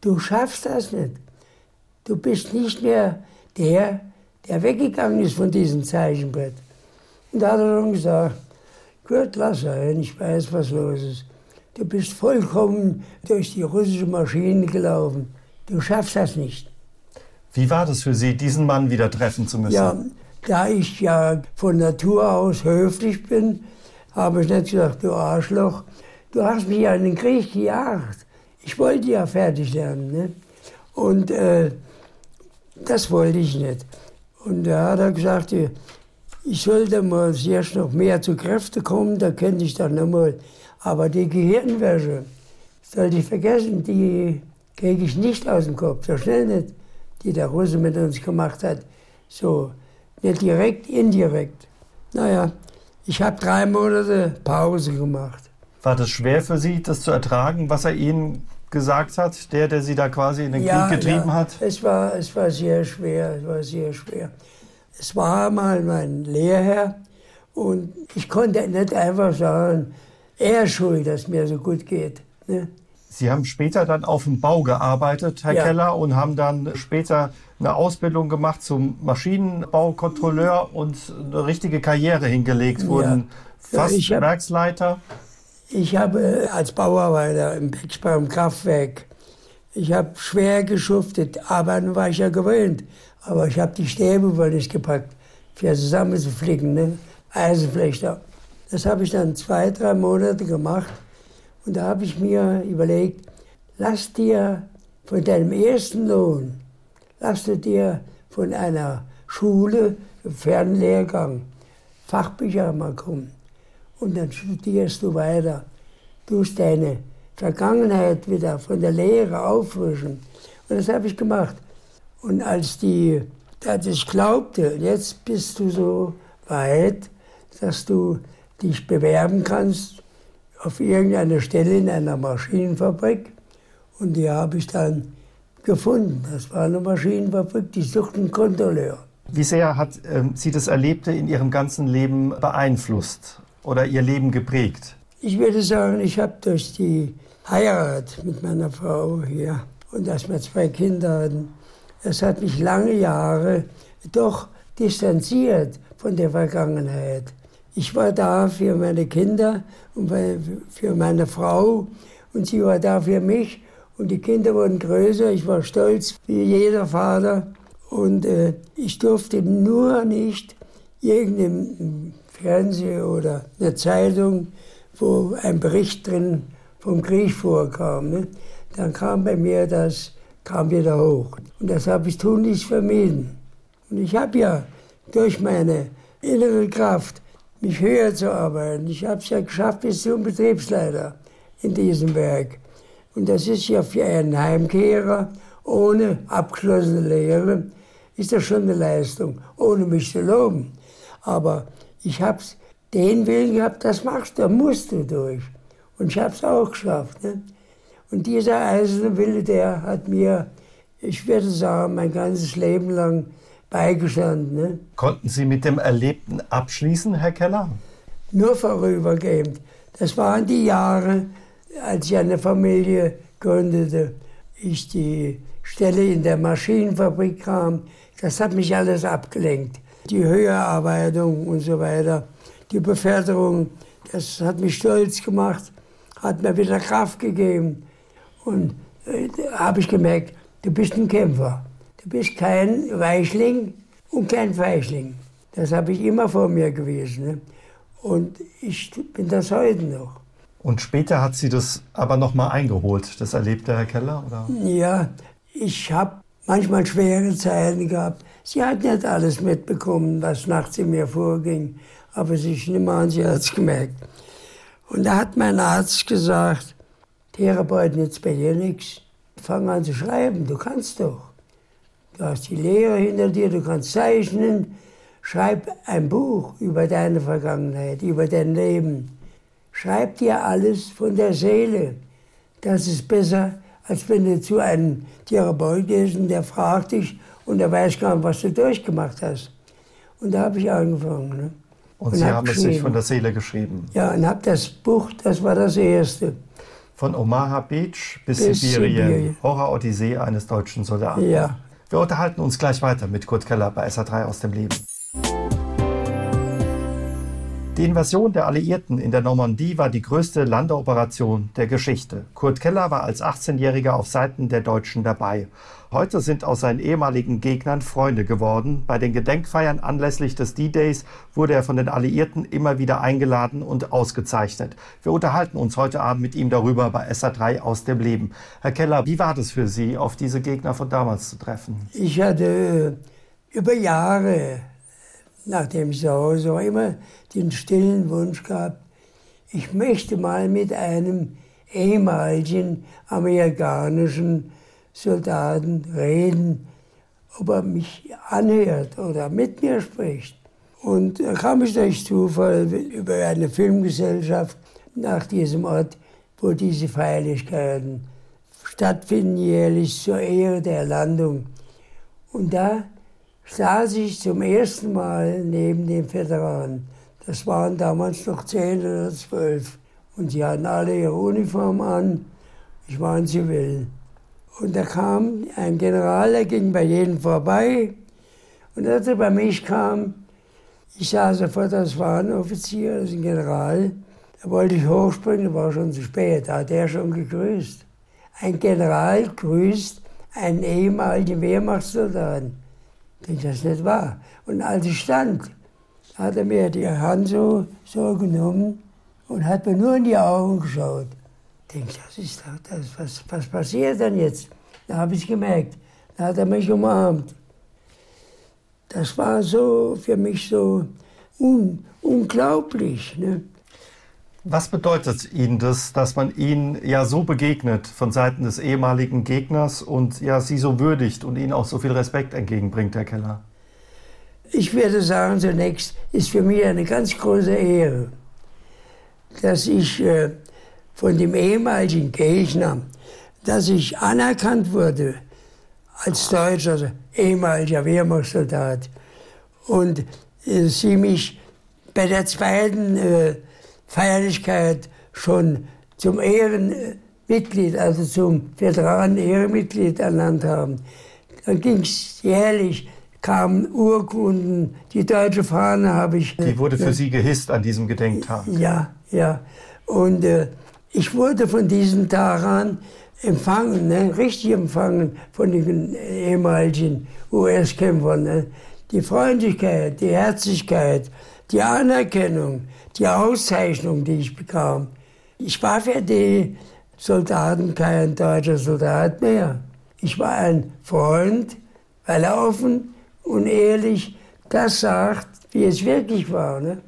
Du schaffst das nicht. Du bist nicht mehr der, der weggegangen ist von diesem Zeichenbrett. Und da hat er dann gesagt, gut, lass ein, ich weiß, was los ist. Du bist vollkommen durch die russische Maschine gelaufen. Du schaffst das nicht. Wie war das für Sie, diesen Mann wieder treffen zu müssen? Ja, da ich ja von Natur aus höflich bin, habe ich nicht gesagt, du Arschloch, du hast mich ja in den Krieg gejagt. Ich wollte ja fertig lernen. Ne? Und äh, das wollte ich nicht. Und da hat er gesagt, ich sollte mal erst noch mehr zu Kräften kommen, da könnte ich dann nochmal. Aber die Gehirnwäsche, sollte ich vergessen, die kriege ich nicht aus dem Kopf, so schnell nicht, die der Russe mit uns gemacht hat. So, nicht direkt, indirekt. Naja, ich habe drei Monate Pause gemacht. War das schwer für Sie, das zu ertragen, was er Ihnen gesagt hat, der, der Sie da quasi in den ja, Krieg getrieben ja. hat? Es war, es war sehr schwer, es war sehr schwer. Es war mal mein Lehrherr und ich konnte nicht einfach sagen, er ist schuld, dass es mir so gut geht. Ne? Sie haben später dann auf dem Bau gearbeitet, Herr ja. Keller, und haben dann später eine Ausbildung gemacht zum Maschinenbaukontrolleur und eine richtige Karriere hingelegt, wurden fast hab, Werksleiter. Ich habe als Bauarbeiter im im Kraftwerk, ich habe schwer geschuftet, aber nun war ich ja gewöhnt. Aber ich habe die Stäbe wohl nicht gepackt. für zusammenzuflicken, ne? Eisenflechter. Das habe ich dann zwei, drei Monate gemacht. Und da habe ich mir überlegt, lass dir von deinem ersten Lohn, lass dir von einer Schule, Fernlehrgang, Fachbücher mal kommen. Und dann studierst du weiter. Du musst deine Vergangenheit wieder von der Lehre auffrischen. Und das habe ich gemacht. Und als die, als ich glaubte, jetzt bist du so weit, dass du dich bewerben kannst auf irgendeiner Stelle in einer Maschinenfabrik. Und die habe ich dann gefunden. Das war eine Maschinenfabrik, die suchten Kontrolleur. Wie sehr hat äh, Sie das Erlebte in Ihrem ganzen Leben beeinflusst oder Ihr Leben geprägt? Ich würde sagen, ich habe durch die Heirat mit meiner Frau hier und dass wir zwei Kinder hatten, es hat mich lange Jahre doch distanziert von der Vergangenheit. Ich war da für meine Kinder und für meine Frau und sie war da für mich und die Kinder wurden größer. Ich war stolz wie jeder Vater und äh, ich durfte nur nicht irgendeinem Fernsehen oder einer Zeitung, wo ein Bericht drin vom Krieg vorkam. Ne? Dann kam bei mir das, kam wieder hoch. Und das habe ich tunlichst vermieden. Und ich habe ja durch meine innere Kraft, mich höher zu arbeiten. Ich habe es ja geschafft bis zum Betriebsleiter in diesem Werk. Und das ist ja für einen Heimkehrer ohne abgeschlossene Lehre, ist das schon eine Leistung, ohne mich zu loben. Aber ich habe den Willen gehabt, das machst du, da musst du durch. Und ich habe es auch geschafft. Ne? Und dieser eiserne Wille, der hat mir, ich würde sagen, mein ganzes Leben lang beigestanden. Ne? Konnten Sie mit dem Erlebten abschließen, Herr Keller? Nur vorübergehend. Das waren die Jahre, als ich eine Familie gründete, ich die Stelle in der Maschinenfabrik kam. Das hat mich alles abgelenkt. Die Höherarbeitung und so weiter, die Beförderung, das hat mich stolz gemacht, hat mir wieder Kraft gegeben. Und äh, habe ich gemerkt, du bist ein Kämpfer. Du bist kein Weichling und kein Feichling. Das habe ich immer vor mir gewesen. Ne? Und ich bin das heute noch. Und später hat sie das aber noch mal eingeholt. Das erlebte Herr Keller, oder? Ja, ich habe manchmal schwere Zeiten gehabt. Sie hat nicht alles mitbekommen, was nachts in mir vorging. Aber sie nicht an, sie hat es gemerkt. Und da hat mein Arzt gesagt, Therapeuten jetzt bei dir nichts. Fang an zu schreiben, du kannst doch. Du hast die Lehre hinter dir, du kannst zeichnen. Schreib ein Buch über deine Vergangenheit, über dein Leben. Schreib dir alles von der Seele. Das ist besser, als wenn du zu einem Therapeut gehst und der fragt dich und der weiß gar nicht, was du durchgemacht hast. Und da habe ich angefangen. Ne? Und, und Sie hab haben es sich von der Seele geschrieben? Ja, und habe das Buch, das war das erste. Von Omaha Beach bis, bis Sibirien. Sibirien. Horror-Odyssee eines deutschen Soldaten. Ja. Wir unterhalten uns gleich weiter mit Kurt Keller bei SA3 aus dem Leben. Die Invasion der Alliierten in der Normandie war die größte Landeoperation der Geschichte. Kurt Keller war als 18-Jähriger auf Seiten der Deutschen dabei. Heute sind aus seinen ehemaligen Gegnern Freunde geworden. Bei den Gedenkfeiern anlässlich des D-Days wurde er von den Alliierten immer wieder eingeladen und ausgezeichnet. Wir unterhalten uns heute Abend mit ihm darüber bei SA3 aus dem Leben. Herr Keller, wie war das für Sie, auf diese Gegner von damals zu treffen? Ich hatte über Jahre nachdem ich zu Hause war, immer den stillen Wunsch gehabt, ich möchte mal mit einem ehemaligen amerikanischen Soldaten reden, ob er mich anhört oder mit mir spricht. Und da kam ich durch Zufall über eine Filmgesellschaft nach diesem Ort, wo diese Feierlichkeiten stattfinden, jährlich zur Ehre der Landung. Und da saß ich zum ersten Mal neben den Veteranen. Das waren damals noch zehn oder zwölf. Und sie hatten alle ihre Uniform an. Ich war ein Zivil. Und da kam ein General, der ging bei jedem vorbei. Und als er bei mich kam, ich sah sofort, das war ein Offizier, das ist ein General. Da wollte ich hochspringen, war schon zu spät, da hat er schon gegrüßt. Ein General grüßt einen ehemaligen Wehrmachtssoldaten. Denke, das ist nicht wahr. Und als ich stand, hat er mir die Hand so, so genommen und hat mir nur in die Augen geschaut. Ich denke, das ist das, was, was passiert denn jetzt? Da habe ich gemerkt, da hat er mich umarmt. Das war so für mich so un, unglaublich. Ne? Was bedeutet Ihnen das, dass man Ihnen ja so begegnet von Seiten des ehemaligen Gegners und ja Sie so würdigt und Ihnen auch so viel Respekt entgegenbringt, Herr Keller? Ich würde sagen, zunächst ist für mich eine ganz große Ehre, dass ich äh, von dem ehemaligen Gegner, dass ich anerkannt wurde als deutscher, also ehemaliger Wehrmachtssoldat und äh, sie mich bei der zweiten äh, Feierlichkeit schon zum Ehrenmitglied, also zum Veteranen-Ehrenmitglied ernannt haben. Dann ging es jährlich, kamen Urkunden, die deutsche Fahne habe ich. Die wurde für Sie gehisst an diesem Gedenktag. Ja, ja. Und äh, ich wurde von diesem Tag an empfangen, ne, richtig empfangen von den ehemaligen US-Kämpfern. Ne. Die Freundlichkeit, die Herzlichkeit, die Anerkennung, die Auszeichnung, die ich bekam. Ich war für die Soldaten kein deutscher Soldat mehr. Ich war ein Freund, weil er offen und ehrlich das sagt, wie es wirklich war. Ne?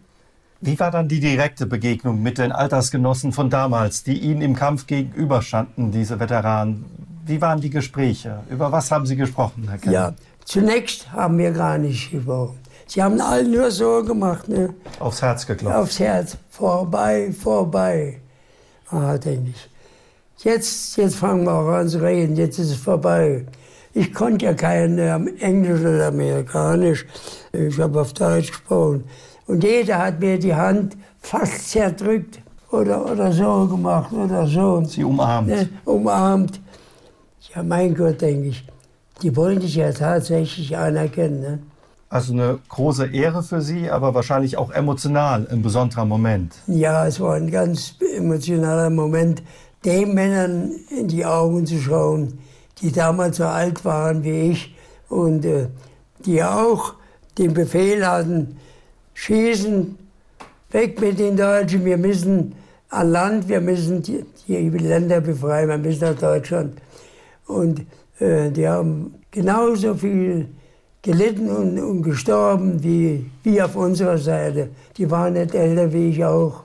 Wie war dann die direkte Begegnung mit den Altersgenossen von damals, die Ihnen im Kampf gegenüberstanden, diese Veteranen? Wie waren die Gespräche? Über was haben Sie gesprochen, Herr Keller? Ja, zunächst haben wir gar nicht gesprochen. Sie haben alle nur so gemacht. Ne? Aufs Herz geklopft. Aufs Herz. Vorbei, vorbei. Ah, denke ich. Jetzt, jetzt fangen wir auch an zu reden. Jetzt ist es vorbei. Ich konnte ja kein ähm, Englisch oder Amerikanisch. Ich habe auf Deutsch gesprochen. Und jeder hat mir die Hand fast zerdrückt oder, oder so gemacht oder so. Sie umarmt. Ne, umarmt. Ja, mein Gott, denke ich. Die wollen dich ja tatsächlich anerkennen. Ne? Also eine große Ehre für Sie, aber wahrscheinlich auch emotional ein besonderer Moment. Ja, es war ein ganz emotionaler Moment, den Männern in die Augen zu schauen, die damals so alt waren wie ich und äh, die auch den Befehl hatten, schießen, weg mit den Deutschen, wir müssen an Land, wir müssen die, die Länder befreien, wir müssen nach Deutschland. Und äh, die haben genauso viel gelitten und, und gestorben wie wir auf unserer Seite. Die waren nicht älter wie ich auch.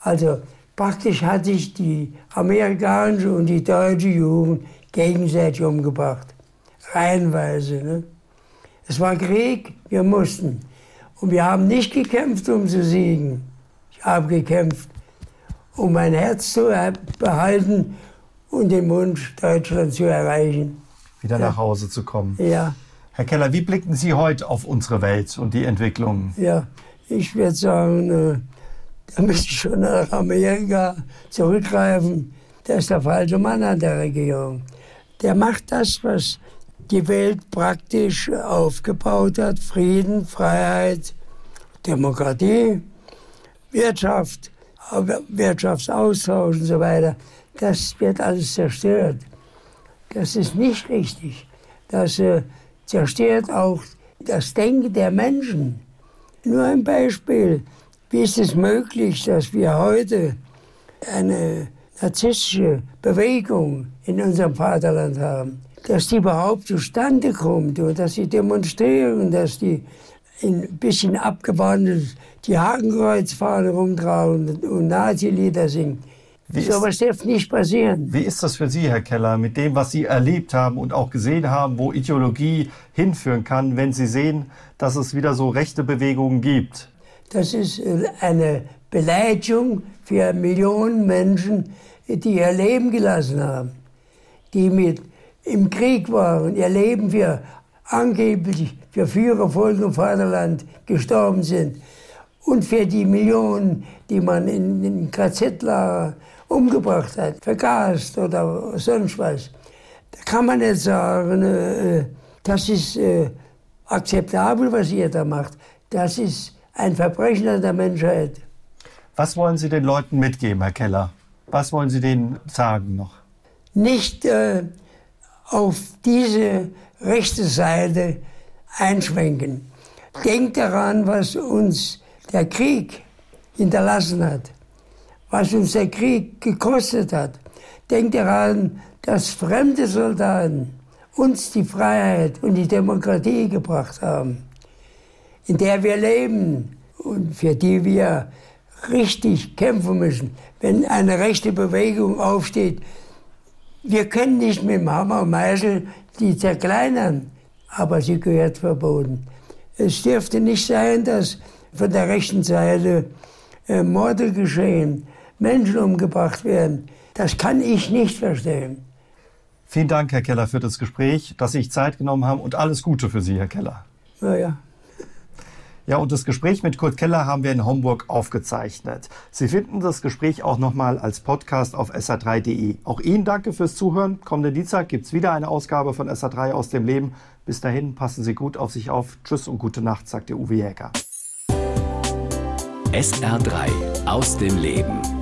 Also praktisch hat sich die amerikanische und die deutsche Jugend gegenseitig umgebracht. Reihenweise. Ne? Es war Krieg, wir mussten. Und wir haben nicht gekämpft, um zu siegen. Ich habe gekämpft, um mein Herz zu behalten und den Wunsch, Deutschland zu erreichen. Wieder ja. nach Hause zu kommen. Ja. Herr Keller, wie blicken Sie heute auf unsere Welt und die Entwicklung? Ja, ich würde sagen, äh, da müsste ich schon nach Amerika zurückgreifen. Der ist der falsche Mann an der Regierung. Der macht das, was die Welt praktisch aufgebaut hat. Frieden, Freiheit, Demokratie, Wirtschaft, Wirtschaftsaustausch und so weiter. Das wird alles zerstört. Das ist nicht richtig. Das äh, zerstört auch das Denken der Menschen. Nur ein Beispiel. Wie ist es möglich, dass wir heute eine narzisstische Bewegung in unserem Vaterland haben? Dass die überhaupt zustande kommt und dass sie demonstrieren, dass die ein bisschen abgewandelt die Hakenkreuzfahne rumtragen und Nazi-Lieder singen. Wie so was darf nicht passieren. Wie ist das für Sie, Herr Keller, mit dem, was Sie erlebt haben und auch gesehen haben, wo Ideologie hinführen kann, wenn Sie sehen, dass es wieder so rechte Bewegungen gibt? Das ist äh, eine Beleidigung für Millionen Menschen, die ihr Leben gelassen haben, die mit im Krieg waren, ihr Leben für angeblich für Führer, Volk und Vaterland gestorben sind und für die Millionen, die man in den KZ-Lager umgebracht hat, vergast oder sonst was. Da kann man nicht sagen, äh, das ist äh, akzeptabel, was ihr da macht. Das ist ein Verbrechen der Menschheit. Was wollen Sie den Leuten mitgeben, Herr Keller? Was wollen Sie denen sagen noch? Nicht äh, auf diese rechte Seite einschwenken. Denkt daran, was uns der Krieg hinterlassen hat, was uns der Krieg gekostet hat. Denkt daran, dass fremde Soldaten uns die Freiheit und die Demokratie gebracht haben, in der wir leben und für die wir richtig kämpfen müssen. Wenn eine rechte Bewegung aufsteht, wir können nicht mit dem Hammer und Meißel die zerkleinern, aber sie gehört verboten. Es dürfte nicht sein, dass von der rechten Seite äh, Morde geschehen, Menschen umgebracht werden. Das kann ich nicht verstehen. Vielen Dank, Herr Keller, für das Gespräch, dass Sie sich Zeit genommen haben und alles Gute für Sie, Herr Keller. Ja, ja. Ja, und das Gespräch mit Kurt Keller haben wir in Homburg aufgezeichnet. Sie finden das Gespräch auch nochmal als Podcast auf sr3.de. Auch Ihnen danke fürs Zuhören. Kommende Dienstag gibt es wieder eine Ausgabe von SR3 aus dem Leben. Bis dahin, passen Sie gut auf sich auf. Tschüss und gute Nacht, sagt der Uwe Jäger. SR3 aus dem Leben.